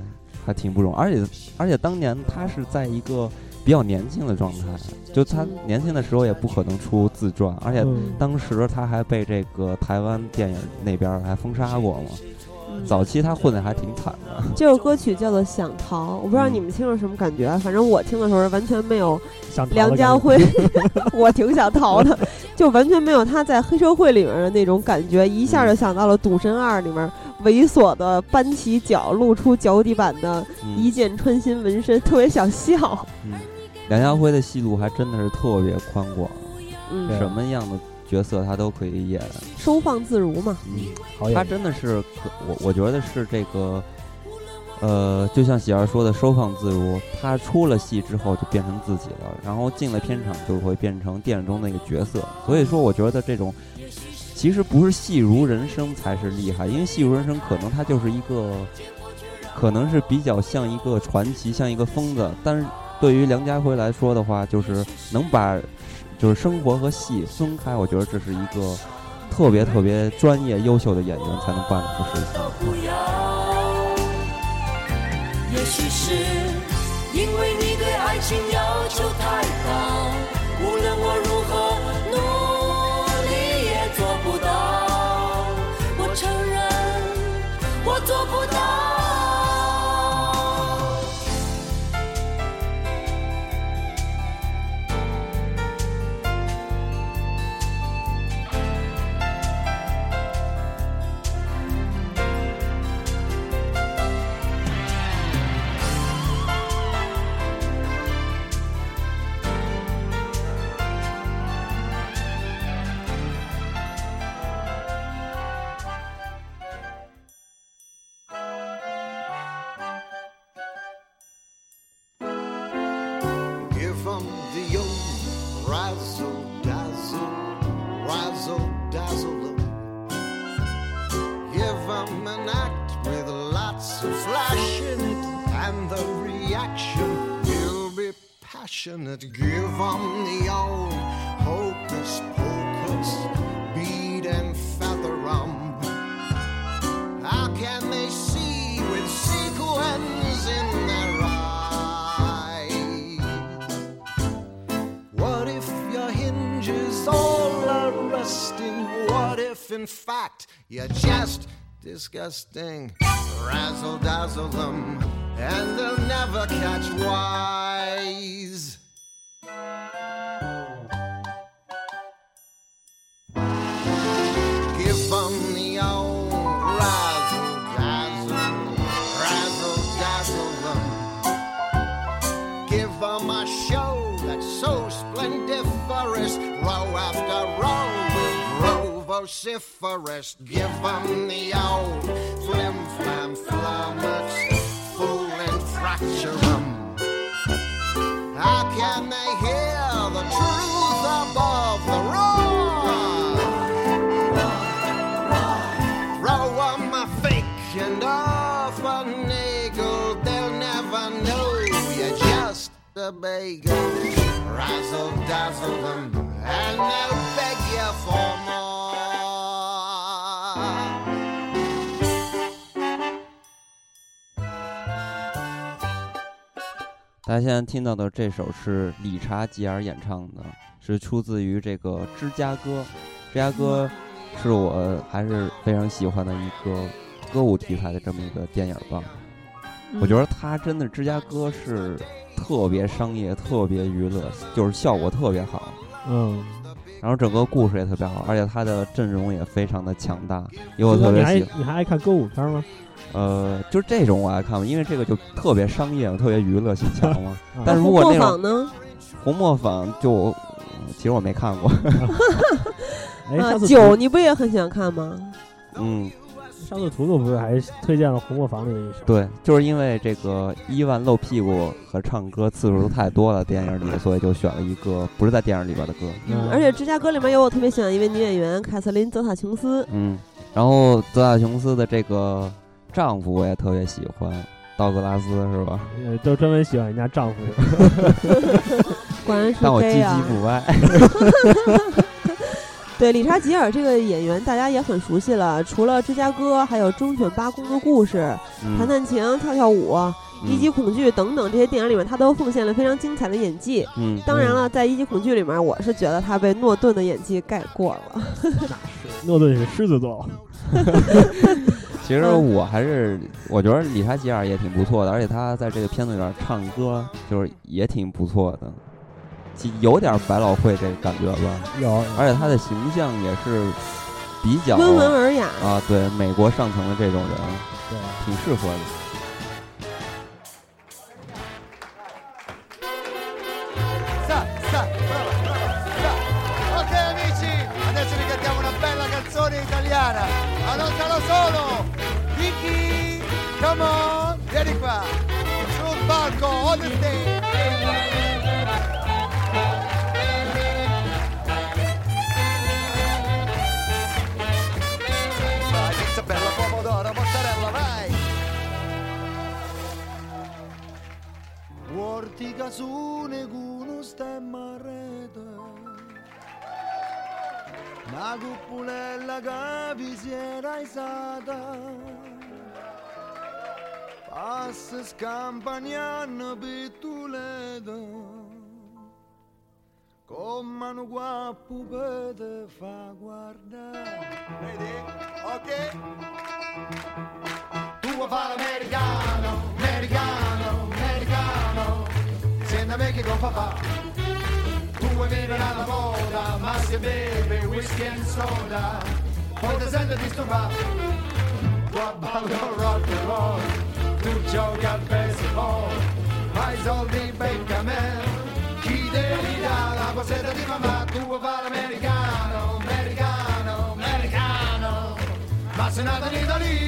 还挺不容易。而且而且当年他是在一个。比较年轻的状态，就他年轻的时候也不可能出自传，而且当时他还被这个台湾电影那边还封杀过嘛。早期他混的还挺惨的。[laughs] 这首歌曲叫做《想逃》，我不知道你们听了什么感觉，反正我听的时候完全没有梁家辉，[laughs] 我挺想逃的，就完全没有他在黑社会里面的那种感觉，一下就想到了《赌神二》里面猥琐的搬起脚露出脚底板的一箭穿心纹身，特别想笑。[laughs] 梁家辉的戏路还真的是特别宽广，嗯，什么样的角色他都可以演，收放自如嘛。嗯，他真的是，我我觉得是这个，呃，就像喜儿说的，收放自如。他出了戏之后就变成自己了，然后进了片场就会变成电影中那个角色。所以说，我觉得这种其实不是戏如人生才是厉害，因为戏如人生可能他就是一个，可能是比较像一个传奇，像一个疯子，但是。对于梁家辉来说的话，就是能把就是生活和戏分开，我觉得这是一个特别特别专业、优秀的演员才能办的事情。也许是因为你对爱情要求太高，passionate, give them the reaction will be passionate. Give Give 'em the old hocus pocus, bead and feather rum. How can they see with sequins in their eyes? What if your hinges all are rusting? What if, in fact, you're just disgusting? Razzle dazzle them, and they'll never catch wise. Vociferous. Give them the old flim flam flummox, fool and fracture 'em. How can they hear the truth above the roar? Row 'em a fake and off a nagel, they'll never know you're just a bagel. Razzle dazzle them, and they'll beg you for 大家现在听到的这首是理查吉尔演唱的，是出自于这个《芝加哥》。芝加哥是我还是非常喜欢的一个歌舞题材的这么一个电影吧。我觉得他真的芝加哥是特别商业、特别娱乐，就是效果特别好。嗯。然后整个故事也特别好，而且他的阵容也非常的强大，因为我特别喜。你还爱看歌舞片吗？呃，就是这种我爱看嘛，因为这个就特别商业，特别娱乐性强嘛。但如果那种呢？红磨坊就，其实我没看过。哎，九你不也很喜欢看吗？嗯。上次图图不是还推荐了《红磨坊》里的一首？对，就是因为这个伊万露屁股和唱歌次数都太多了，电影里，所以就选了一个不是在电影里边的歌。嗯，而且《芝加哥》里面有我特别喜欢一位女演员凯瑟琳·泽塔琼斯。嗯，然后泽塔琼斯的这个丈夫我也特别喜欢，道格拉斯是吧？呃，都专门喜欢人家丈夫。[laughs] 果然是但我积极不歪。[laughs] 对，理查吉尔这个演员大家也很熟悉了，除了芝加哥，还有忠犬八公的故事、弹弹琴、跳跳舞、一级恐惧等等这些电影里面，他都奉献了非常精彩的演技。嗯，当然了，在一级恐惧里面，我是觉得他被诺顿的演技盖过了。[laughs] 那是，诺顿是狮子座。其实我还是我觉得理查吉尔也挺不错的，而且他在这个片子里边唱歌就是也挺不错的。有点百老汇这感觉吧，有，而且他的形象也是比较温文尔雅啊，对，美国上层的这种人，对，挺适合的。Come on, vieni qua. Sul palco, on the stage. bella pomodoro, mozzarella, vai! Vortica su neguno stemma a rete Una cuppulella che vi si era isata Scampagnano pittulete Con mano guappo per te fa guardare Vedi? Ok? Tu vuoi fare americano, americano, americano Senta me che con papà Tu vuoi vivere alla moda Ma se beve whisky e soda Poi ti senti disturbato Ballo rock and roll. Tu giochi al baseball. Fai soldi becca me. Chi devi dare la poseta di mamma? Tu vuoi fare americano, americano, americano. Ma se nato in Italia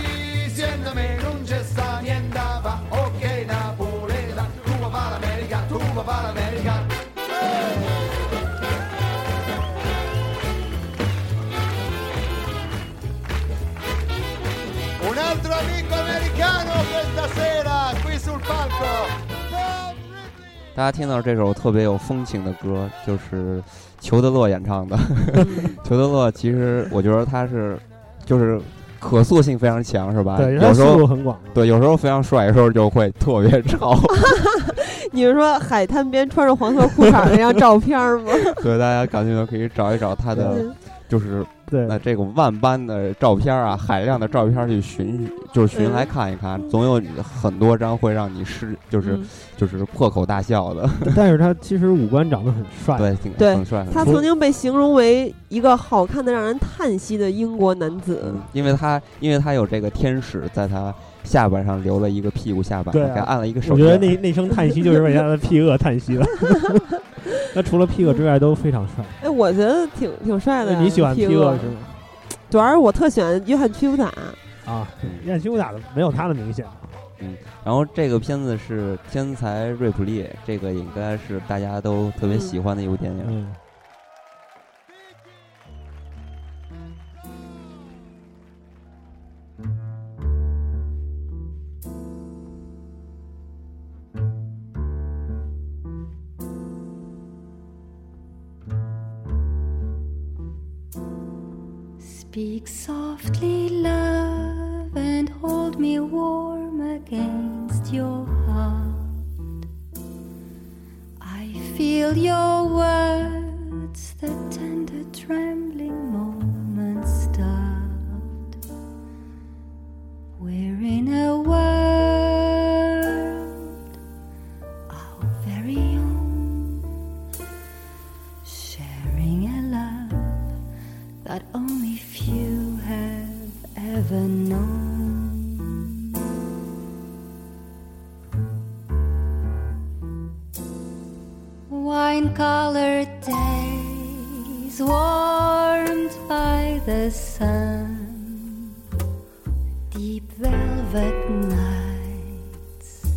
大家听到这首特别有风情的歌，就是裘德洛演唱的。[laughs] 裘德洛其实我觉得他是，就是可塑性非常强，是吧？对，有时候很广。对，有时候非常帅，有时候就会特别潮。[laughs] 你是说海滩边穿着黄色裤衩那张照片吗？[laughs] 对，大家感兴趣可以找一找他的，就是。对，那这个万般的照片啊，海量的照片去寻，就是寻来看一看，总有很多张会让你失，就是就是破口大笑的。[laughs] 但是他其实五官长得很帅，对，对，很帅。他曾经被形容为一个好看的让人叹息的英国男子，因为他因为他有这个天使在他下巴上留了一个屁股下巴，给按了一个手。我觉得那那声叹息就是为他的屁颚叹息了。[laughs] [laughs] 他除了皮克之外都非常帅。哎，我觉得挺挺帅的。你喜欢皮克是吗？主要是我特喜欢约翰·屈服塔。啊，约翰·屈服塔的没有他的明显。嗯，然后这个片子是《天才瑞普利》，这个应该是大家都特别喜欢的一部电影。嗯。Speak softly, love, and hold me warm against your heart. I feel your words, the tender trembling moments start. We're in a world, our very own, sharing a love that only ever known. Wine colored days warmed by the sun, deep velvet nights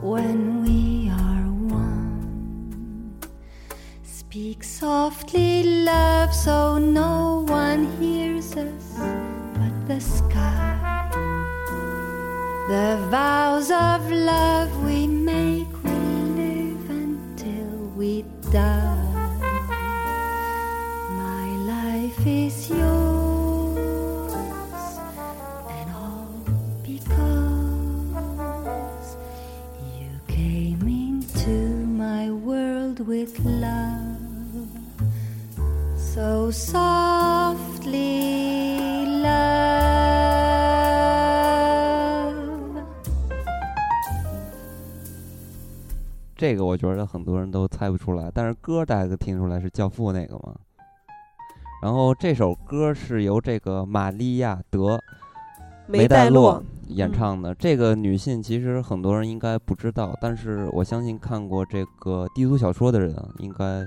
when we are one. Speak softly, love, so no one hears us the sky. The vows of love we make we live until we die. My life is yours, and all because you came into my world with love so softly, 这个我觉得很多人都猜不出来，但是歌大家都听出来是《教父》那个嘛。然后这首歌是由这个玛利亚·德梅代洛演唱的。这个女性其实很多人应该不知道，但是我相信看过这个低俗小说的人应该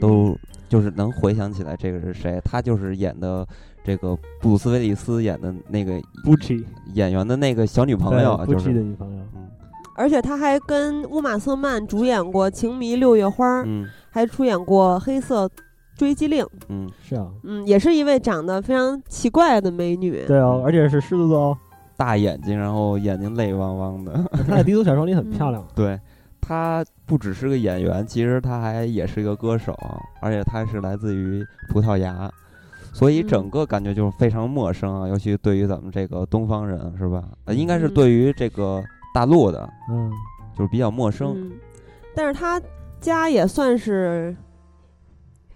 都就是能回想起来这个是谁。她就是演的这个布鲁斯·威利斯演的那个演员的那个小女朋友，就是的女朋友。嗯，而且他还跟乌玛·瑟曼主演过《情迷六月花》，嗯，还出演过《黑色追击令》。嗯，是啊，嗯，也是一位长得非常奇怪的美女。对啊，而且是狮子座哦，大眼睛，然后眼睛泪汪汪的。[laughs] 她在低俗小说里很漂亮。对，她不只是个演员，其实她还也是一个歌手，而且她是来自于葡萄牙，所以整个感觉就是非常陌生啊，尤其对于咱们这个东方人，是吧？呃，应该是对于这个大陆的，嗯，就是比较陌生。嗯，但是他家也算是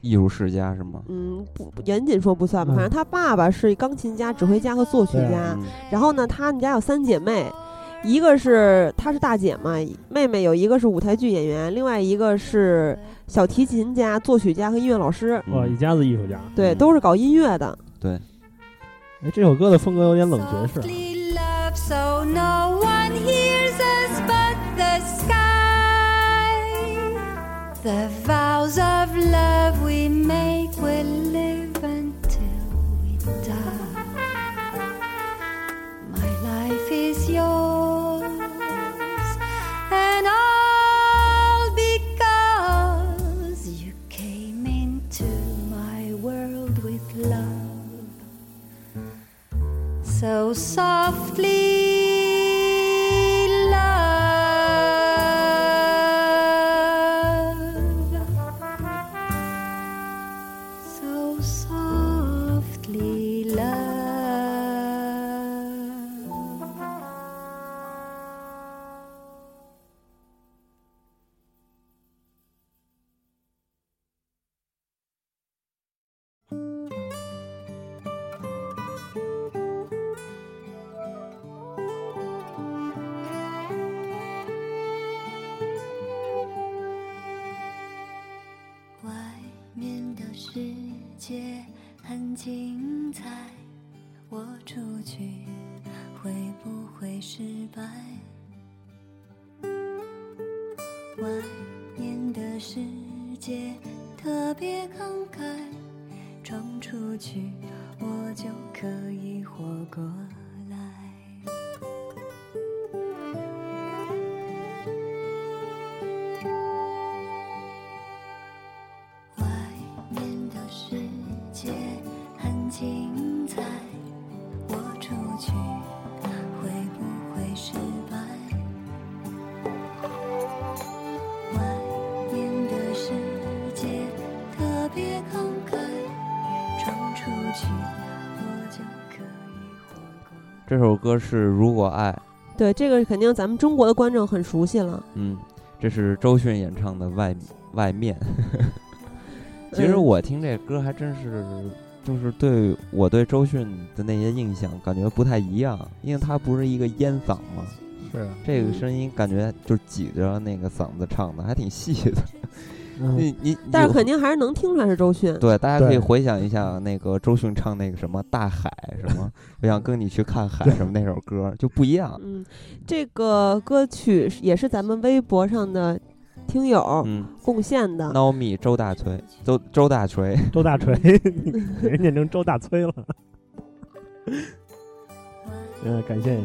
艺术世家是吗？嗯，不严谨说不算吧，反正他爸爸是钢琴家、指挥家和作曲家。嗯然后呢，他们家有三姐妹，一个是她是大姐嘛，妹妹有一个是舞台剧演员，另外一个是小提琴家、作曲家和音乐老师。哇，一家子艺术家。对，都是搞音乐的。对。哎，这首歌的风格有点冷爵士。So no one hears us but the sky. The vows of love we make will live until we die. My life is yours, so softly. 首歌是《如果爱》，对，这个肯定咱们中国的观众很熟悉了。嗯，这是周迅演唱的《外外面》。[laughs] 其实我听这歌还真是，就是对我对周迅的那些印象感觉不太一样，因为她不是一个烟嗓嘛，是啊这个声音感觉就挤着那个嗓子唱的，还挺细的。你你，但是肯定还是能听出来是周迅。对，大家可以回想一下那个周迅唱那个什么大海什么，我想跟你去看海什么那首歌就不一样。嗯，这个歌曲也是咱们微博上的听友贡献的。孬米周大锤，周周大锤，周大锤 [laughs] [laughs] 人念成周大崔了。[laughs] 嗯，感谢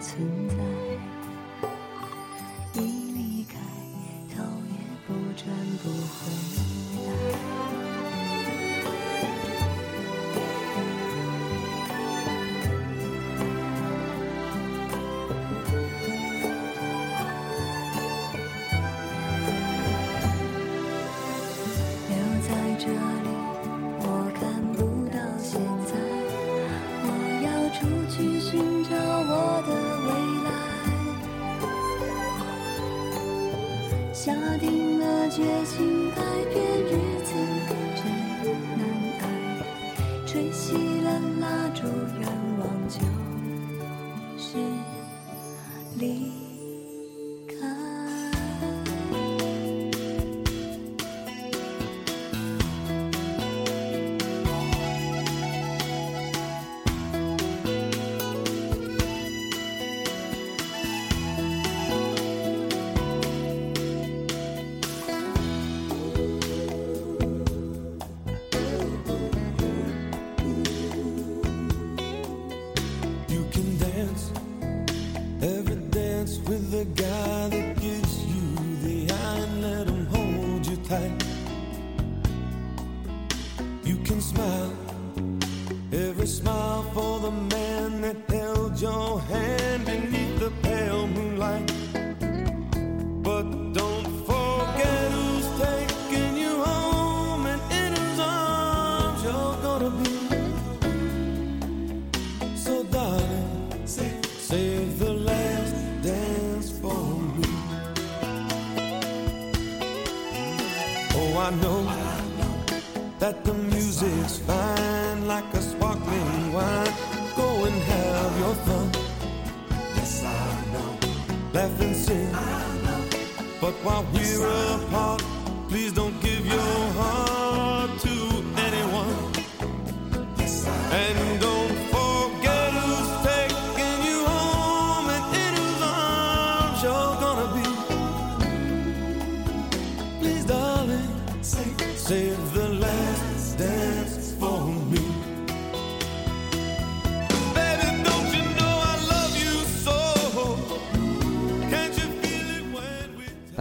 存在。一离开头也不转不回。下定了。决心改变，日子真难挨。吹熄了蜡烛，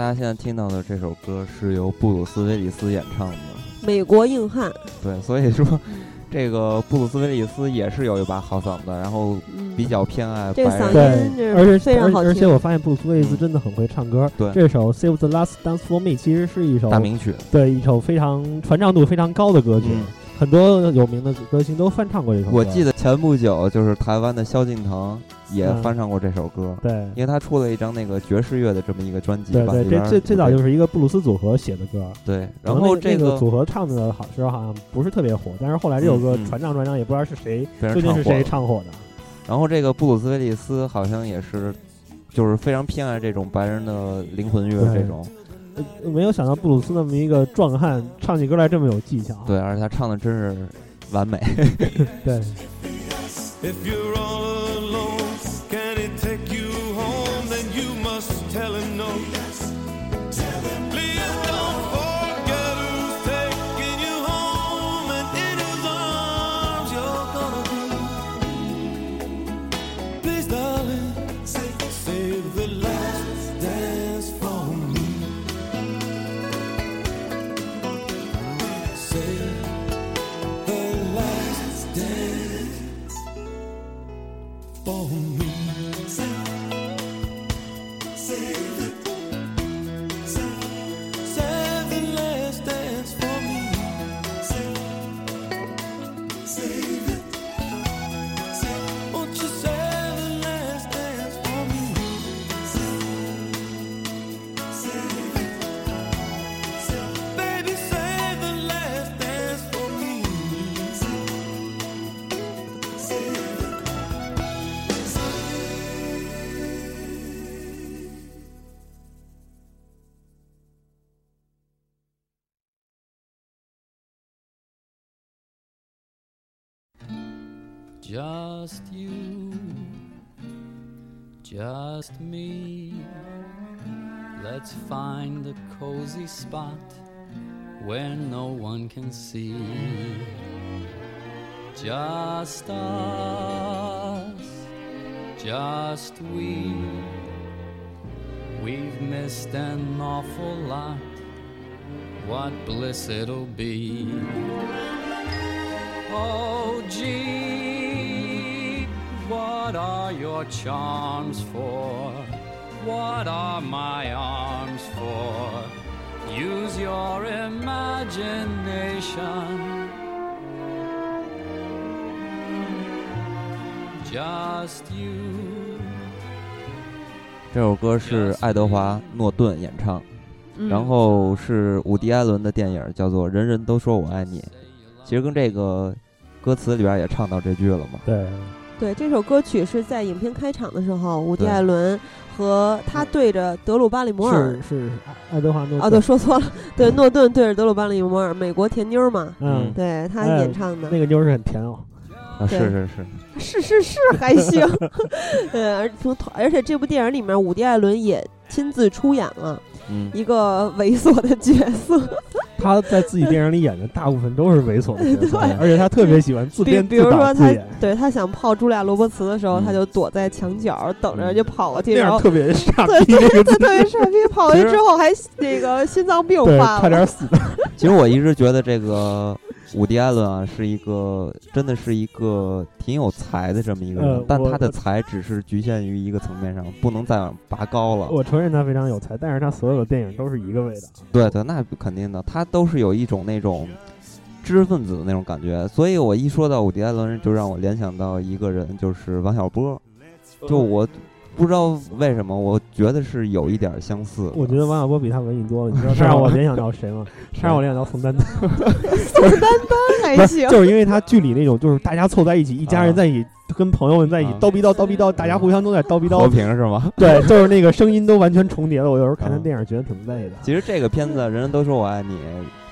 家现在听到的这首歌是由布鲁斯·威利斯演唱的，《美国硬汉》。对，所以说这个布鲁斯·威利斯也是有一把好嗓子，然后比较偏爱这嗓音，而且非常好听。而且我发现布鲁斯·威利斯真的很会唱歌。对，这首《Save the Last Dance for Me》其实是一首大名曲，对，一首非常传唱度非常高的歌曲。很多有名的歌星都翻唱过这首歌。我记得前不久就是台湾的萧敬腾也翻唱过这首歌。对，因为他出了一张那个爵士乐的这么一个专辑。对对，这最最早就是一个布鲁斯组合写的歌。对，然后这个组合唱的好时候好像不是特别火，但是后来这首歌传唱传唱，也不知道是谁究竟是谁唱火的。然后这个布鲁斯威利斯好像也是，就是非常偏爱这种白人的灵魂乐这种。没有想到布鲁斯那么一个壮汉，唱起歌来这么有技巧。对，而且他唱的真是完美。[laughs] 对。Just you, just me. Let's find a cozy spot where no one can see. Just us, just we. We've missed an awful lot. What bliss it'll be. Oh, gee, your charms for? What are my arms for? Use your imagination. Just you. 这首歌是爱德华·诺顿演唱，嗯然后是伍迪·艾伦的电影，叫做《人人都说我爱你》。其实跟这个歌词里边也唱到这句了嘛。对，对，这首歌曲是在影片开场的时候，伍迪·艾伦和他对着德鲁·巴里摩尔是是爱德华诺啊，对，说错了，对，诺顿对着德鲁·巴里摩尔，美国甜妞嘛，嗯，对他哎演唱的，那个妞是很甜哦。啊，是是是，是是是还行，[laughs] 对，而从而且这部电影里面，伍迪·艾伦也亲自出演了嗯，一个猥琐的角色，他在自己电影里演的大部分都是猥琐的角色 [laughs] 对，而且他特别喜欢自比编比如说他自导自演，对他想泡茱莉亚·罗伯茨的时候，嗯他就躲在墙角等着嗯就跑过去，那然后样特别傻对逼，那个对特别傻逼，跑过去之后还那个心脏病对，发了，差点死。其实我一直觉得这个伍迪·艾伦啊，是一个真的是一个挺有才的这么一个人，呃但他的才只是局限于一个层面上，不能再往拔高了。我承认他非常有才，但是他所有的电影都是一个味道。对对，那肯定的，他都是有一种那种知识分子的那种感觉，所以我一说到伍迪·艾伦，就让我联想到一个人，就是王小波。就我不知道为什么，我觉得是有一点相似。我觉得王小波比他文艺多了。你知道 [laughs] 是吗他让我联想到谁吗？[laughs] 他让我联想到宋丹丹，宋丹丹还行，[laughs] 就是因为他剧里那种，就是大家凑在一起，一家人在一起，跟朋友们在一起啊叨逼叨叨逼叨，大家互相都在叨逼和叨。平是吗？对，就是那个声音都完全重叠了。我有时候看他啊电影觉得挺累的。其实这个片子，人人都说我爱你，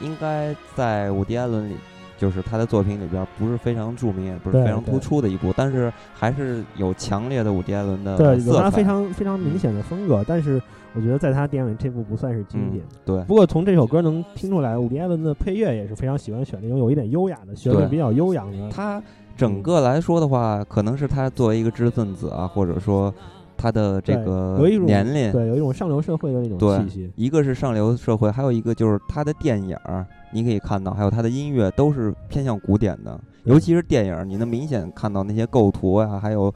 应该在伍迪·艾伦里，就是他的作品里边不是非常著名，也不是非常突出的一部，但是还是有强烈的伍迪·艾伦的对，有。他非常非常明显的风格，但是我觉得在他电影里这部不算是经嗯典。，对，不过从这首歌能听出来，伍迪·艾伦的配乐也是非常喜欢选那种有一点优雅的旋律比较悠扬的。他整个来说的话，可能是他作为一个知识分子啊，或者说他的这个年龄，对，有一种上流社会的那种气息。一个是上流社会，还有一个就是他的电影儿，你可以看到，还有他的音乐都是偏向古典的，尤其是电影儿，你能明显看到那些构图呀、还有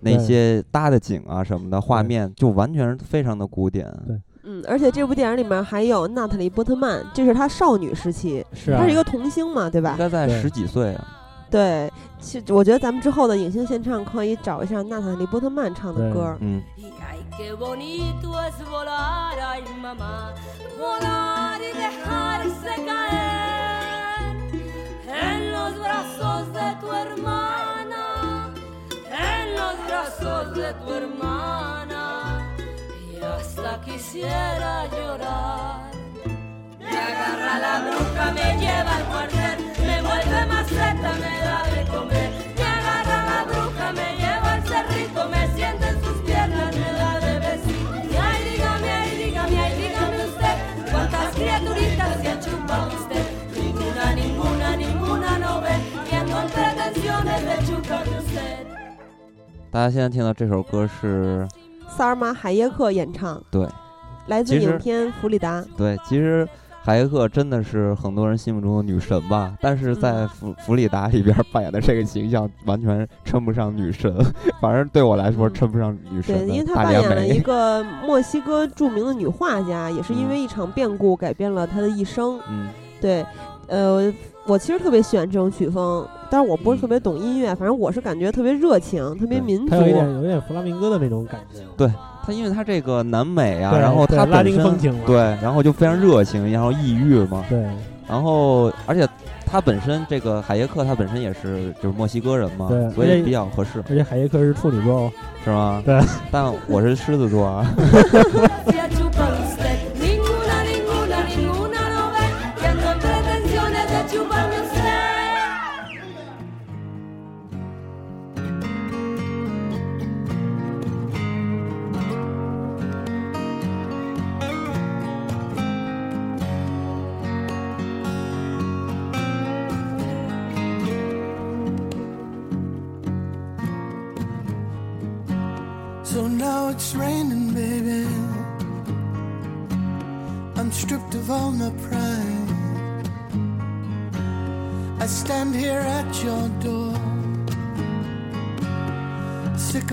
那些搭的景啊什么的，画面就完全是非常的古典。对嗯，而且这部电影里面还有娜塔莉·波特曼，这是她少女时期，是啊，她是一个童星嘛，对吧应？该在十几岁啊，对，其实我觉得咱们之后的影星献唱可以找一下娜塔莉波特曼唱的歌。大家现在听到这首歌是萨尔玛海耶克演唱。对来自影片弗里达。对其实海耶克真的是很多人心目中的女神吧，但是在嗯弗弗里达里边扮演的这个形象完全称不上女神，[laughs] 反正对我来说嗯称不上女神对，因为她扮演了一。[laughs] 个墨西哥著名的女画家，也是因为一场变故改变了她的一生。嗯，对，呃，我其实特别喜欢这种曲风，但是我不是嗯特别懂音乐，反正我是感觉特别热情，特别民族。有一点有一点弗拉明戈的那种感觉。他因为他这个南美啊，对然后他拉丁他本身风情嘛对，然后就非常热情，然后异域嘛，对，然后而且他本身这个海耶克他本身也是就是墨西哥人嘛对，所以比较合适，而且海耶克是处女座哦。是吗？对，但我是狮子座啊。[laughs] [laughs]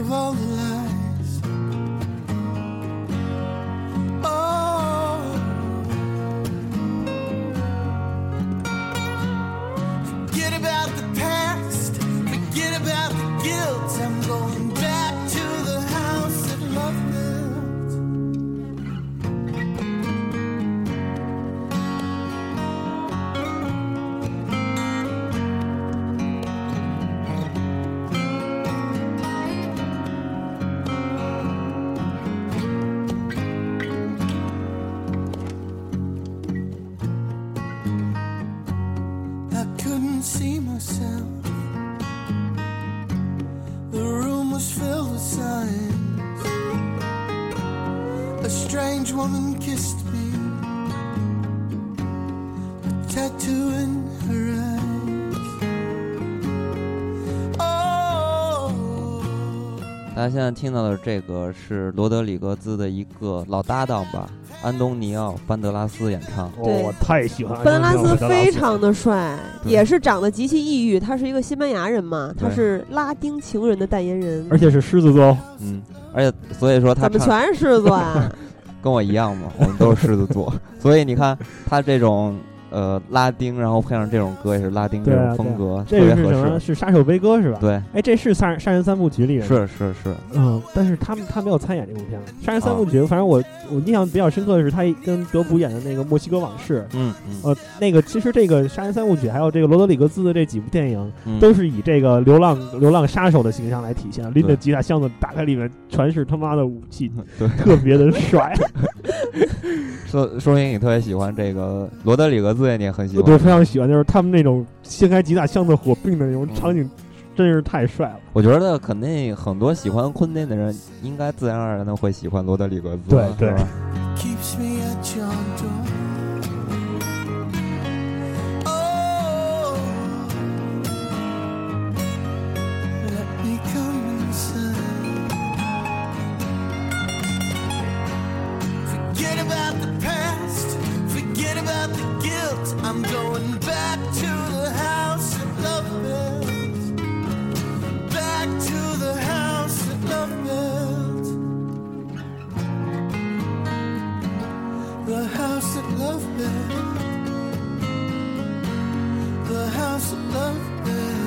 of all the lies. 家现在听到的这个是罗德里格兹的一个老搭档吧，安东尼奥·班德拉斯演唱。对我太喜欢班德拉斯非常的帅，也是长得极其抑郁。他是一个西班牙人嘛，他是拉丁情人的代言人。而且是狮子座哦，嗯，而且所以说他怎么全是狮子座啊！[laughs] 跟我一样嘛，我们都是狮子座，所以你看他这种呃拉丁，然后配上这种歌也是拉丁这种风格，这个是特别合什么？适。是杀手悲歌是吧？。对，哎，这是杀杀人三部曲里面是是是，嗯，但是他们他没有参演这部片子。杀人三部啊曲，反正我我印象比较深刻的是他跟德普演的那个《墨西哥往事》。嗯嗯呃，那个其实这个杀人三部曲，还有这个罗德里格兹的这几部电影，嗯，都是以这个流浪流浪杀手的形象来体现，拎着对吉他箱子，打开里面全是他妈的武器，对，特别的帅。[laughs] 说说明你特别喜欢这个罗德里格兹，你也很喜我对。非常喜欢，就是他们那种掀开几大箱子火并的那种嗯场景，真是太帅了。我觉得肯定很多喜欢昆汀的人，应该自然而然的会喜欢罗德里格兹，对对 guilt. I'm going back to the house that love built. Back to the house that love built. The house that love built. The house that love built.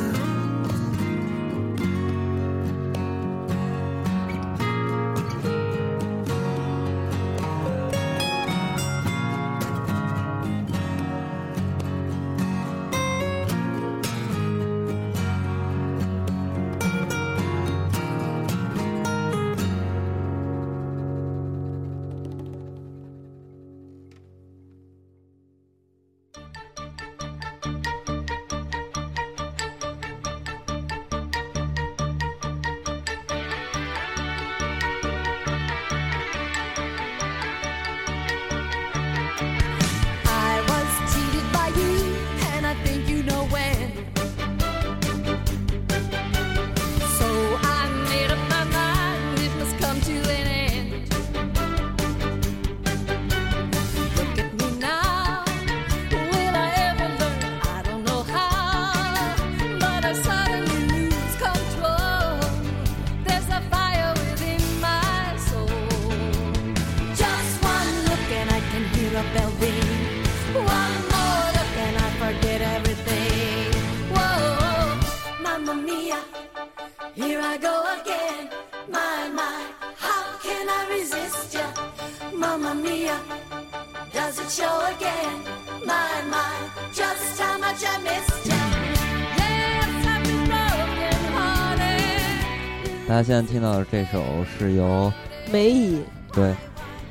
家现在听到的这首是由梅姨对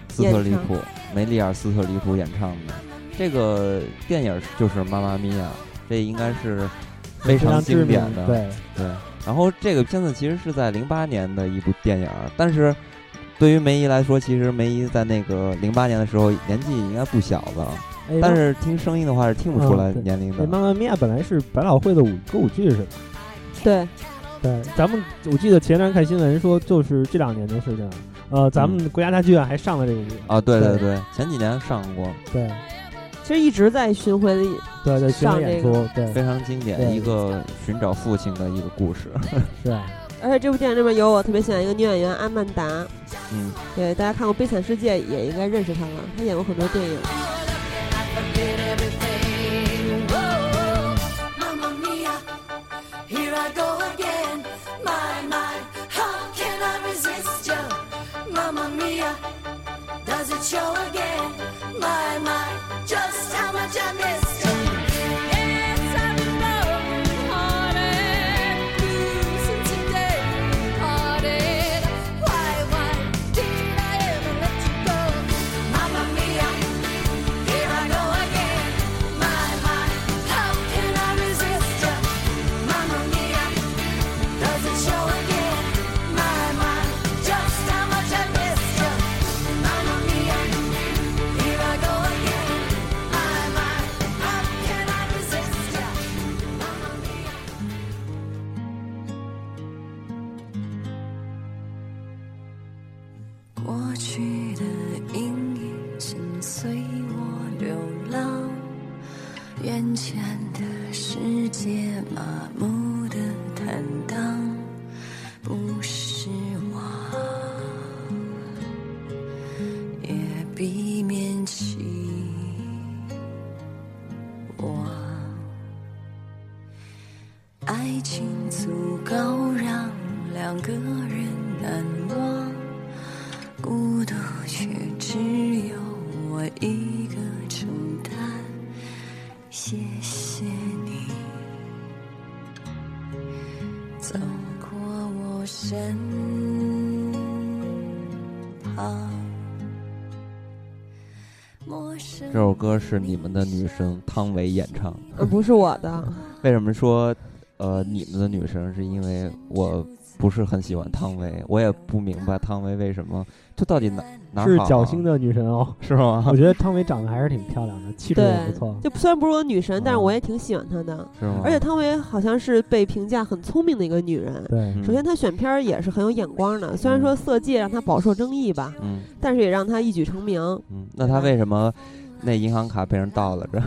斯特里普梅丽尔·斯特里普演唱的。这个电影就是《妈妈咪呀》，这应该是非常经典的。对，对然后这个片子其实是在零八年的一部电影，但是对于梅姨来说，其实梅姨在那个零八年的时候年纪应该不小了，哎但是听声音的话是听不出来年龄的。那妈妈咪呀本来是百老汇的舞歌舞剧是吧？对，对，咱们我记得前两天看新闻说，就是这两年的事情。呃，咱们国家大剧院还上了这个剧啊，对对对，前几年上过。对，其实一直在巡回里，对对，上演出，对，非常经典，一个寻找父亲的一个故事。[laughs] 是。而且这部电影里面有我特别喜欢一个女演员阿曼达，嗯，对，大家看过《悲惨世界》也应该认识她了，她演过很多电影。歌是你们的女神汤唯演唱，呃，不是我的。[laughs] 为什么说，呃，你们的女神？是因为我不是很喜欢汤唯，我也不明白汤唯为什么，这到底哪哪是侥幸的女神哦，是吗？我觉得汤唯长得还是挺漂亮的，气质也不错。就虽然不是我女神，但是我也挺喜欢她的。是吗？而且汤唯好像是被评价很聪明的一个女人。对，首先她选片儿也是很有眼光的，虽然说《色戒》让她饱受争议吧，嗯，但是也让她一举成名。嗯，那她为什么？那银行卡被人盗了，这。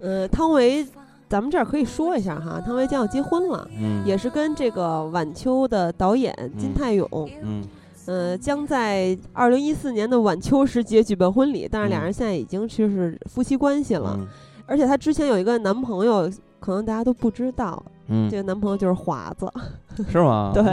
[laughs] 呃，汤唯，咱们这儿可以说一下哈，汤唯将要结婚了，嗯，也是跟这个晚秋的导演金泰勇，嗯，呃，将在二零一四年的晚秋时节举办婚礼，但是俩人现在已经就是夫妻关系了，而且她之前有一个男朋友，可能大家都不知道。嗯，这个男朋友就是华子，[laughs] 是吗？[laughs] 对，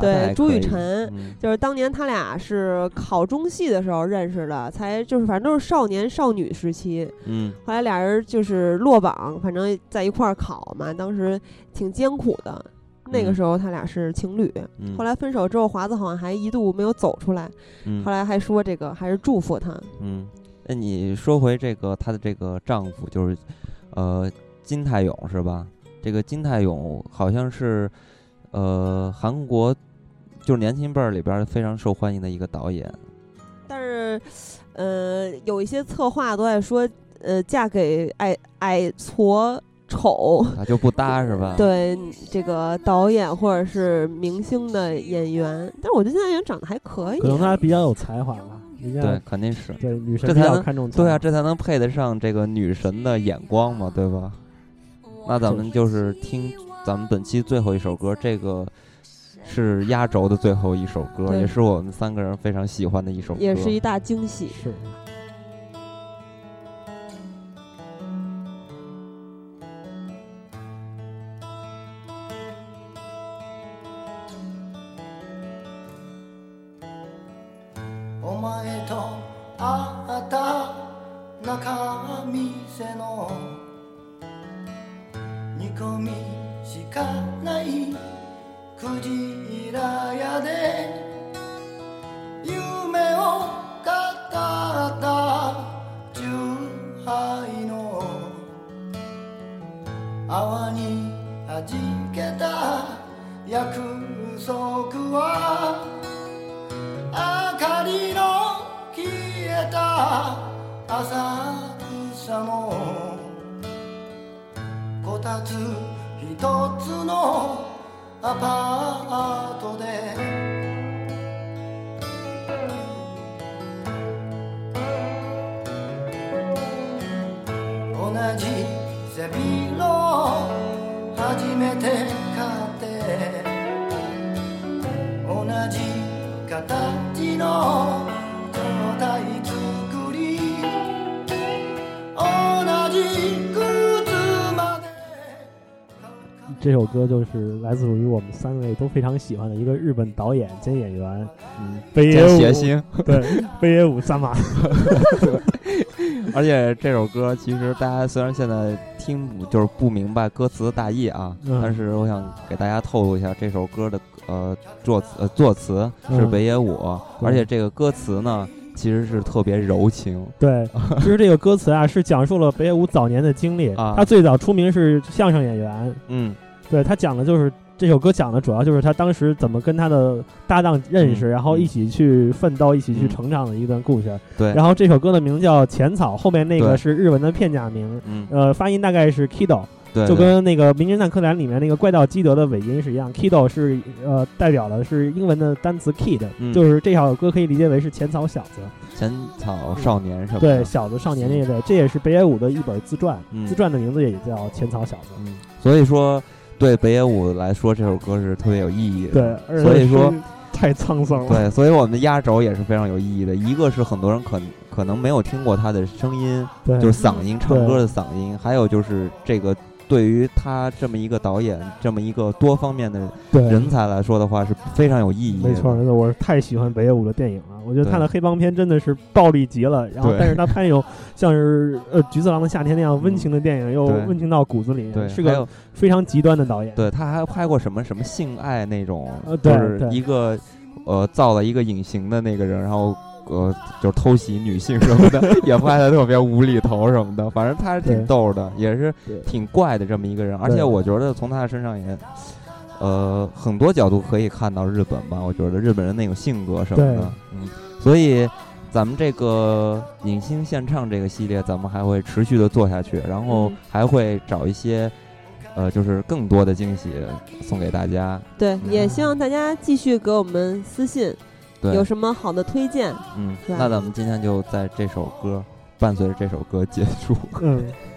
对，朱雨辰，就是当年他俩是考中戏的时候认识的，才就是反正都是少年少女时期。嗯，后来俩人就是落榜，反正在一块儿考嘛，当时挺艰苦的。那个时候他俩是情侣，后来分手之后，华子好像还一度没有走出来，后来还说这个还是祝福他。嗯，那你说回这个她的这个丈夫，就是呃金泰勇是吧？这个金泰勇好像是，呃，韩国就是年轻辈儿里边非常受欢迎的一个导演。但是，呃，有一些策划都在说，呃，嫁给矮矮矬丑，他就不搭是吧？[laughs] 对，这个导演或者是明星的演员，但是我觉得金泰勇长得还可以，可能他比较有才华吧。对，肯定是对女神这才能看重对啊，这才能配得上这个女神的眼光嘛，对吧？那咱们就是听咱们本期最后一首歌，这个是压轴的最后一首歌，也是我们三个人非常喜欢的一首歌，也是一大惊喜。是。泡にはじけた約束は明かりの消えた浅草のこたつ一つのアパートで。同じ背広初めて買って同じ形の状態作り同じ靴まで这首歌就是来自于我们三位都非常喜欢的一个日本导演兼演员，嗯，北野武，谐星，对，北野武三马。 [laughs] [laughs] 而且这首歌其实大家虽然现在听就是不明白歌词的大意啊，嗯、但是我想给大家透露一下，这首歌的呃作词呃作词是北野武，嗯、而且这个歌词呢其实是特别柔情。对，其实这个歌词啊是讲述了北野武早年的经历。啊、他最早出名是相声演员，嗯，对他讲的就是。这首歌讲的主要就是他当时怎么跟他的搭档认识，嗯、然后一起去奋斗、一起去成长的一段故事。对。然后这首歌的名叫《浅草》，后面那个是日文的片假名，嗯，呃，发音大概是 Kido，对，就跟那个《名侦探柯南》里面那个怪盗基德的尾音是一样。Kido 是呃代表的是英文的单词 kid，、嗯、就是这首歌可以理解为是浅草小子、浅草少年什么的。对，小子少年那一类，这也是北野武的一本自传，嗯、自传的名字也叫《浅草小子》。嗯，所以说。对北野武来说，这首歌是特别有意义的。对，所以说太沧桑了。对，所以我们的压轴也是非常有意义的。一个是很多人可可能没有听过他的声音，就是嗓音唱歌的嗓音；还有就是这个对于他这么一个导演、这么一个多方面的人才来说的话，是非常有意义。没错，没错，我是太喜欢北野武的电影了。我觉得他的黑帮片真的是暴力极了，然后但是他拍那种 [laughs] 像是呃《菊次郎的夏天》那样温情的电影，又温情到骨子里，是个非常极端的导演。对，他还拍过什么什么性爱那种，呃、就是一个呃造了一个隐形的那个人，然后呃就是偷袭女性什么的，[laughs] 也拍的特别无厘头什么的。反正他是挺逗的，也是挺怪的这么一个人。而且我觉得从他的身上也。呃，很多角度可以看到日本吧，我觉得日本人那种性格什么的，嗯，所以咱们这个影星献唱这个系列，咱们还会持续的做下去，然后还会找一些，呃，就是更多的惊喜送给大家。对，也希望大家继续给我们私信，有什么好的推荐？嗯，那咱们今天就在这首歌伴随着这首歌结束。嗯。[laughs]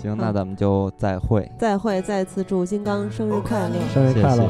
行，那咱们就再会，再会，再次祝金刚生日快乐，生日快乐。